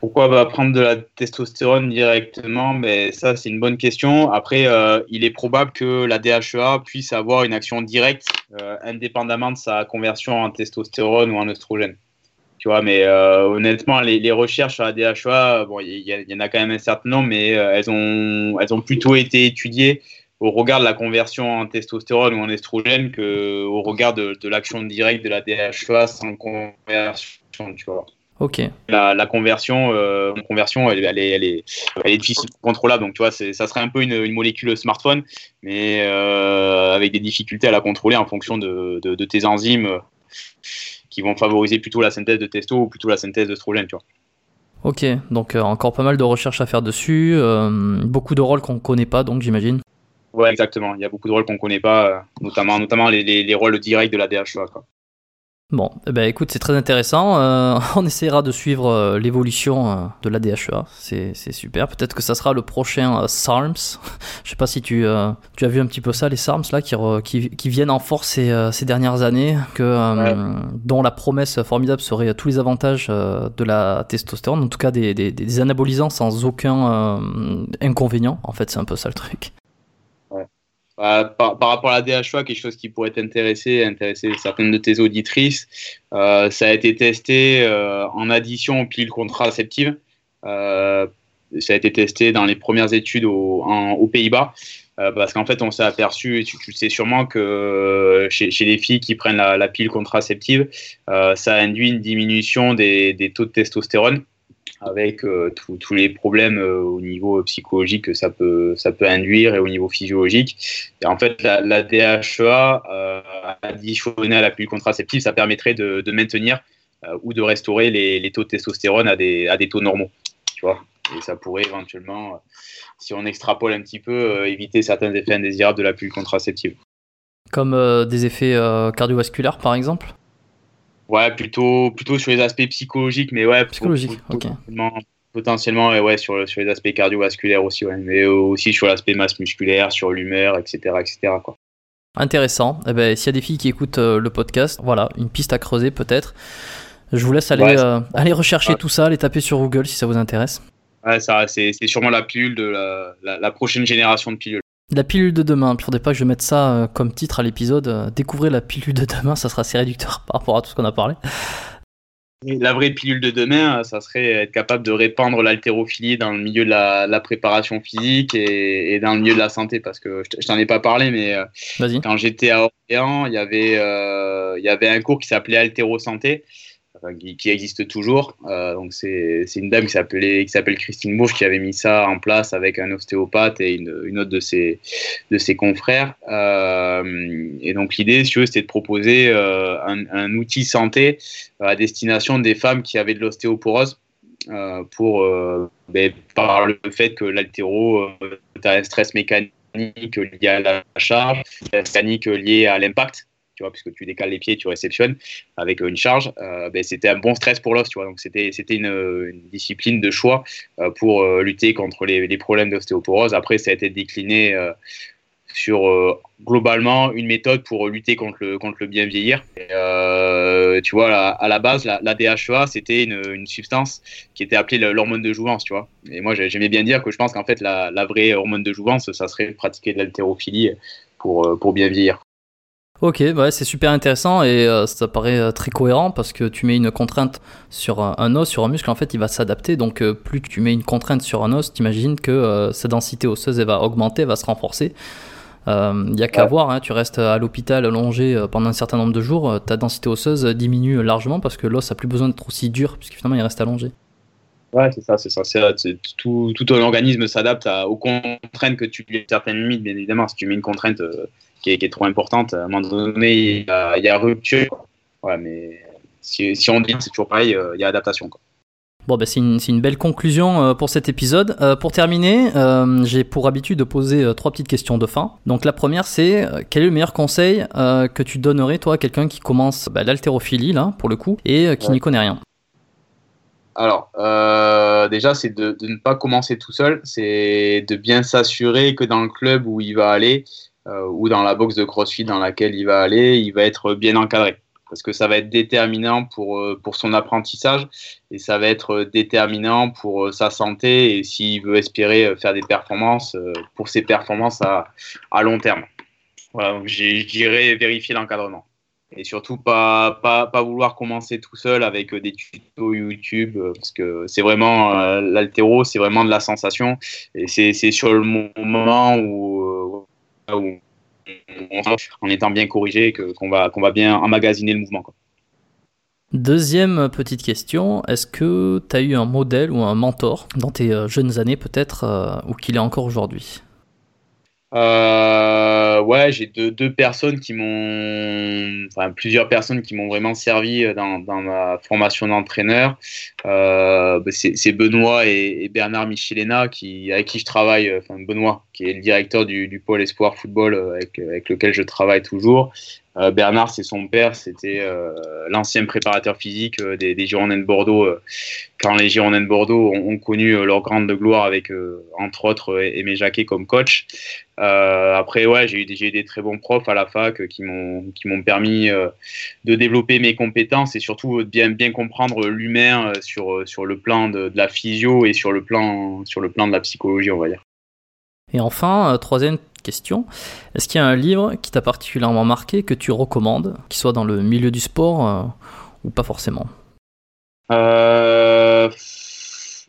Pourquoi pas prendre de la testostérone directement? Mais ça, c'est une bonne question. Après, euh, il est probable que la DHEA puisse avoir une action directe, euh, indépendamment de sa conversion en testostérone ou en oestrogène. Tu vois, mais euh, honnêtement, les, les, recherches sur la DHEA, bon, il y, y, en a quand même un certain nombre, mais euh, elles, ont, elles ont plutôt été étudiées au regard de la conversion en testostérone ou en estrogène qu'au regard de, de l'action directe de la DHEA sans conversion, tu vois. Ok. La, la conversion, euh, conversion elle, elle, est, elle, est, elle est difficile contrôlable. Donc, tu vois, ça serait un peu une, une molécule smartphone, mais euh, avec des difficultés à la contrôler en fonction de, de, de tes enzymes qui vont favoriser plutôt la synthèse de testo ou plutôt la synthèse d'œstrogène, tu vois. Ok, donc euh, encore pas mal de recherches à faire dessus, euh, beaucoup de rôles qu'on connaît pas, donc j'imagine. Ouais, exactement. Il y a beaucoup de rôles qu'on connaît pas, euh, notamment, notamment les, les, les, rôles directs de la DHEA. Quoi. Bon, eh ben écoute, c'est très intéressant. Euh, on essaiera de suivre euh, l'évolution euh, de la DHEA. C'est super. Peut-être que ça sera le prochain SARMS. Je sais pas si tu, tu as vu un petit peu ça, les SARMS là, qui, qui, qui viennent en force ces, ces dernières années, que, ouais. dont la promesse formidable serait tous les avantages de la testostérone, en tout cas des, des, des anabolisants sans aucun inconvénient. En fait, c'est un peu ça le truc. Euh, par, rapport à la DHEA, quelque chose qui pourrait t'intéresser, intéresser certaines de tes auditrices, euh, ça a été testé euh, en addition aux pilules contraceptives. Euh, ça a été testé dans les premières études aux Pays-Bas. parce qu'en fait, on s'est aperçu, et tu, sais sûrement que chez, les filles qui prennent la, pile contraceptive, ça induit une diminution des, taux de testostérone avec euh, tous les problèmes euh, au niveau psychologique que ça peut, induire et au niveau physiologique. Et en fait, la, DHEA, euh, additionnée à la pilule contraceptive, ça permettrait de, maintenir ou de restaurer les, taux de testostérone à des, taux normaux. Et ça pourrait éventuellement, si on extrapole un petit peu, éviter certains effets indésirables de la pilule contraceptive. Comme des effets cardiovasculaires, par exemple? Ouais, plutôt, plutôt sur les aspects psychologiques, mais ouais. Psychologique, ok. Potentiellement, ouais, sur, sur les aspects cardiovasculaires aussi, ouais, mais aussi sur l'aspect masse musculaire, sur l'humeur, etc., etc. Quoi. Intéressant. Eh ben, s'il y a des filles qui écoutent euh, le podcast, voilà, une piste à creuser peut-être. Je vous laisse aller, euh, aller rechercher tout ça, aller taper sur Google si ça vous intéresse. Ouais, ça, c'est, sûrement la pilule de la, la prochaine génération de pilules. La pilule de demain, il faudrait pas que je mette ça euh, comme titre à l'épisode. Euh, découvrez la pilule de demain, ça sera assez réducteur par rapport à tout ce qu'on a parlé. La vraie pilule de demain, euh, ça serait être capable de répandre l'haltérophilie dans le milieu de la, préparation physique et, dans le milieu de la santé. Parce que je t'en ai pas parlé, mais quand j'étais à Orléans, il y avait, il y avait un cours qui s'appelait Altéro Santé qui, existe toujours. Euh, donc c'est une dame qui s'appelle Christine Bourges qui avait mis ça en place avec un ostéopathe et une, autre de ses de ses confrères. Euh, et donc l'idée, si c'était de proposer euh, un, outil santé à destination des femmes qui avaient de l'ostéoporose. pour ben, par le fait que l'altéro a un stress mécanique lié à la charge, un stress mécanique lié à l'impact puisque tu décales les pieds, tu réceptionnes avec une charge, euh, ben, c'était un bon stress pour l'os, tu vois. Donc c'était c'était une, discipline de choix euh, pour euh, lutter contre les, problèmes d'ostéoporose. Après, ça a été décliné sur globalement une méthode pour lutter contre le, contre le bien vieillir. tu vois, à la base, la, la DHEA, c'était une, une, substance qui était appelée l'hormone de jouvence, tu vois. Et moi, j'aimais bien dire que je pense qu'en fait, la, vraie hormone de jouvence, ça serait pratiquer de l'haltérophilie pour, pour bien vieillir. Ok, bah c'est super intéressant et euh, ça paraît euh, très cohérent parce que tu mets une contrainte sur un, os, sur un muscle, en fait il va s'adapter. Donc euh, plus tu mets une contrainte sur un os, t'imagines que sa densité osseuse elle va augmenter, elle va se renforcer. Il n'y a qu'à voir, hein, tu restes à l'hôpital allongé pendant un certain nombre de jours, ta densité osseuse diminue largement parce que l'os a plus besoin d'être aussi dur puisque finalement il reste allongé. Ouais, c'est ça, c'est ça. tout, tout un organisme s'adapte aux contraintes que tu lui certaines limites, bien évidemment. Si tu mets une contrainte qui est, trop importante. À un moment donné, il y a, rupture. Ouais, mais si, si on dit c'est toujours pareil, euh, il y a adaptation. Quoi. Bon, bah, c'est une, une, belle conclusion euh, pour cet épisode. Euh, pour terminer, j'ai pour habitude de poser trois petites questions de fin. Donc la première, c'est quel est le meilleur conseil que tu donnerais, toi, à quelqu'un qui commence bah, l'haltérophilie, là, pour le coup, et qui n'y connaît rien? Alors, déjà, c'est de, de, ne pas commencer tout seul, c'est de bien s'assurer que dans le club où il va aller, ou dans la box de CrossFit dans laquelle il va aller, il va être bien encadré. Parce que ça va être déterminant pour, euh, pour son apprentissage et ça va être déterminant pour euh, sa santé et s'il veut espérer faire des performances, pour ses performances à, à long terme. Voilà, donc je dirais vérifier l'encadrement et surtout pas, pas, pas, vouloir commencer tout seul avec des tutos YouTube parce que c'est vraiment l'altéro, c'est vraiment de la sensation et c'est sur le moment où, en étant bien corrigé qu'on va, qu'on va bien emmagasiner le mouvement. Deuxième petite question, est-ce que tu as eu un modèle ou un mentor dans tes euh, jeunes années peut-être, euh, ou qu'il est encore aujourd'hui? Euh, ouais, j'ai deux, personnes qui m'ont, enfin plusieurs personnes qui m'ont vraiment servi dans, dans ma formation d'entraîneur. Euh, bah, c'est Benoît et, Bernard Michelena qui, avec qui je travaille, euh, enfin Benoît qui est le directeur du, pôle espoir football avec, avec lequel je travaille toujours, Bernard, c'est son père, c'était l'ancien préparateur physique des, des, Girondins de Bordeaux. quand les Girondins de Bordeaux ont, connu leur grande gloire avec, entre autres, Aimé Jacquet comme coach. Après, ouais, j'ai eu, eu, des très bons profs à la fac qui m'ont qui m'ont permis de développer mes compétences et surtout de bien bien comprendre l'humain sur sur le plan de, de, la physio et sur le plan sur le plan de la psychologie, on va dire. Et enfin, troisième question. Est-ce qu'il y a un livre qui t'a particulièrement marqué, que tu recommandes, qu'il soit dans le milieu du sport euh, ou pas forcément? Euh,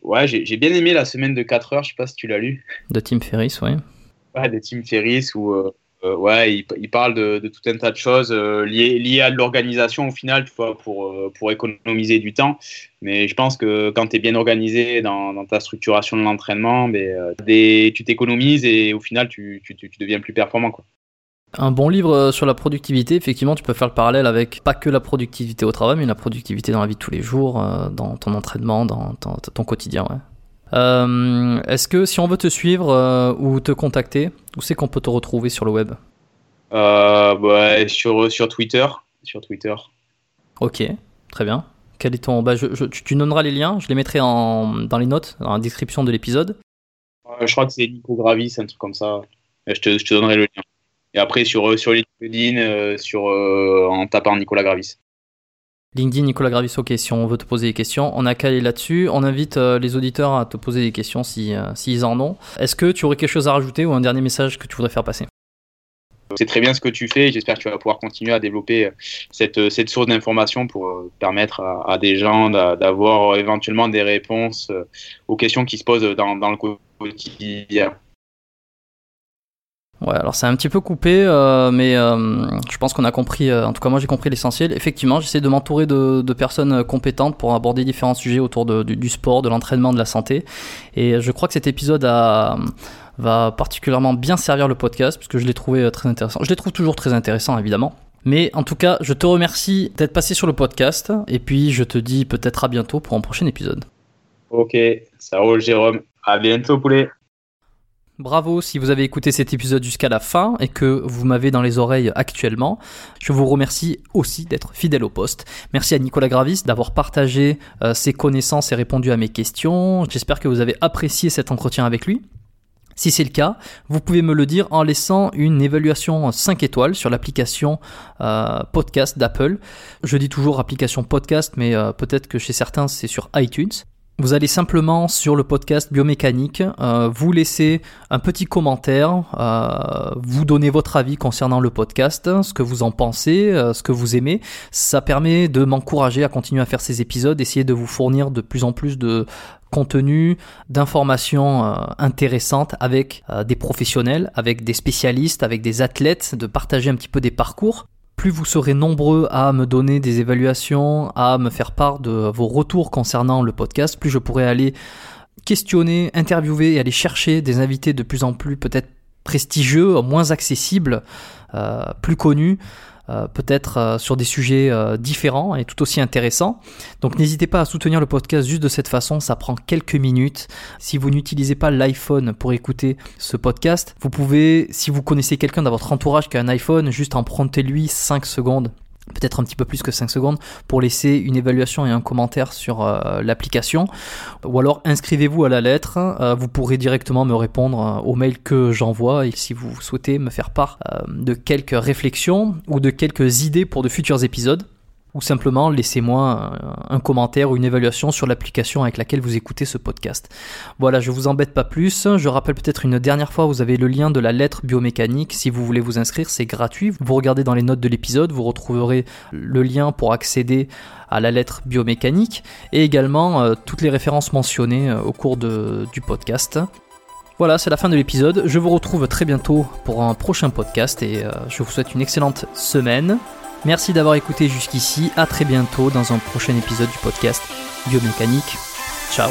Ouais, j'ai bien aimé la semaine de 4 heures, je sais pas si tu l'as lu. De Tim Ferriss, oui. Ouais, de Tim Ferriss, où ouais, il, il, parle de, tout un tas de choses liées, liées, à l'organisation au final, tu vois, pour, pour économiser du temps. Mais je pense que quand tu es bien organisé dans, ta structuration de l'entraînement, ben, tu t'économises et au final, tu, tu, tu, deviens plus performant. Quoi. Un bon livre euh, sur la productivité, effectivement, tu peux faire le parallèle avec pas que la productivité au travail, mais la productivité dans la vie de tous les jours, euh, dans ton entraînement, dans ton, quotidien. Euh, est-ce que si on veut te suivre ou te contacter, où c'est qu'on peut te retrouver sur le web? Bah, sur, sur Twitter. Sur Twitter. Ok, très bien. Quel est ton... Bah, tu, donneras les liens, je les mettrai en, dans les notes, dans la description de l'épisode. je crois que c'est Nico Gravis, un truc comme ça. Je te, je te donnerai le lien. Et après, sur, euh, sur LinkedIn, euh, sur, euh, en tapant Nicolas Gravis. LinkedIn, Nicolas Gravis, ok, si on veut te poser des questions, on a calé là-dessus. On invite les auditeurs à te poser des questions s'ils si, en ont. Est-ce que tu aurais quelque chose à rajouter ou un dernier message que tu voudrais faire passer? C'est très bien ce que tu fais. J'espère que tu vas pouvoir continuer à développer cette, cette source d'information pour permettre à, des gens d'avoir éventuellement des réponses aux questions qui se posent dans le quotidien. Ouais, alors c'est un petit peu coupé, euh, mais euh, je pense qu'on a compris, euh, en tout cas moi j'ai compris l'essentiel. Effectivement, j'essaie de m'entourer de, personnes compétentes pour aborder différents sujets autour du, sport, de l'entraînement, de la santé. Et je crois que cet épisode va particulièrement bien servir le podcast, puisque je l'ai trouvé très intéressant. Je les trouve toujours très intéressants, évidemment. Mais en tout cas, je te remercie d'être passé sur le podcast, et puis je te dis peut-être à bientôt pour un prochain épisode. Ok, ça roule Jérôme. À bientôt poulet. Bravo si vous avez écouté cet épisode jusqu'à la fin et que vous m'avez dans les oreilles actuellement. Je vous remercie aussi d'être fidèle au poste. Merci à Nicolas Gravis d'avoir partagé euh, ses connaissances et répondu à mes questions. J'espère que vous avez apprécié cet entretien avec lui. Si c'est le cas, vous pouvez me le dire en laissant une évaluation 5 étoiles sur l'application euh, podcast d'Apple. Je dis toujours application podcast, mais euh, peut-être que chez certains c'est sur iTunes. Vous allez simplement sur le podcast biomécanique, euh, vous laissez un petit commentaire, euh, vous donnez votre avis concernant le podcast, ce que vous en pensez, euh, ce que vous aimez. Ça permet de m'encourager à continuer à faire ces épisodes, essayer de vous fournir de plus en plus de contenu, d'informations intéressantes avec des professionnels, avec des spécialistes, avec des athlètes, de partager un petit peu des parcours plus vous serez nombreux à me donner des évaluations, à me faire part de vos retours concernant le podcast, plus je pourrai aller questionner, interviewer et aller chercher des invités de plus en plus peut-être prestigieux, moins accessibles, euh, plus connus, euh, peut-être euh, sur des sujets euh, différents et tout aussi intéressants. Donc n'hésitez pas à soutenir le podcast juste de cette façon, ça prend quelques minutes. Si vous n'utilisez pas l'iPhone pour écouter ce podcast, vous pouvez, si vous connaissez quelqu'un dans votre entourage qui a un iPhone, juste empruntez-lui 5 secondes peut-être un petit peu plus que 5 secondes pour laisser une évaluation et un commentaire sur euh, l'application. Ou alors inscrivez-vous à la lettre. Euh, vous pourrez directement me répondre euh, au mail que j'envoie. Et si vous souhaitez me faire part de quelques réflexions ou de quelques idées pour de futurs épisodes ou simplement laissez-moi un, commentaire ou une évaluation sur l'application avec laquelle vous écoutez ce podcast. Voilà, je vous embête pas plus. Je rappelle peut-être une dernière fois, vous avez le lien de la lettre biomécanique. Si vous voulez vous inscrire, c'est gratuit. Vous regardez dans les notes de l'épisode, vous retrouverez le lien pour accéder à la lettre biomécanique et également euh, toutes les références mentionnées euh, au cours du podcast. Voilà, c'est la fin de l'épisode. Je vous retrouve très bientôt pour un prochain podcast et euh, je vous souhaite une excellente semaine. Merci d'avoir écouté jusqu'ici. À très bientôt dans un prochain épisode du podcast Biomécanique. Ciao.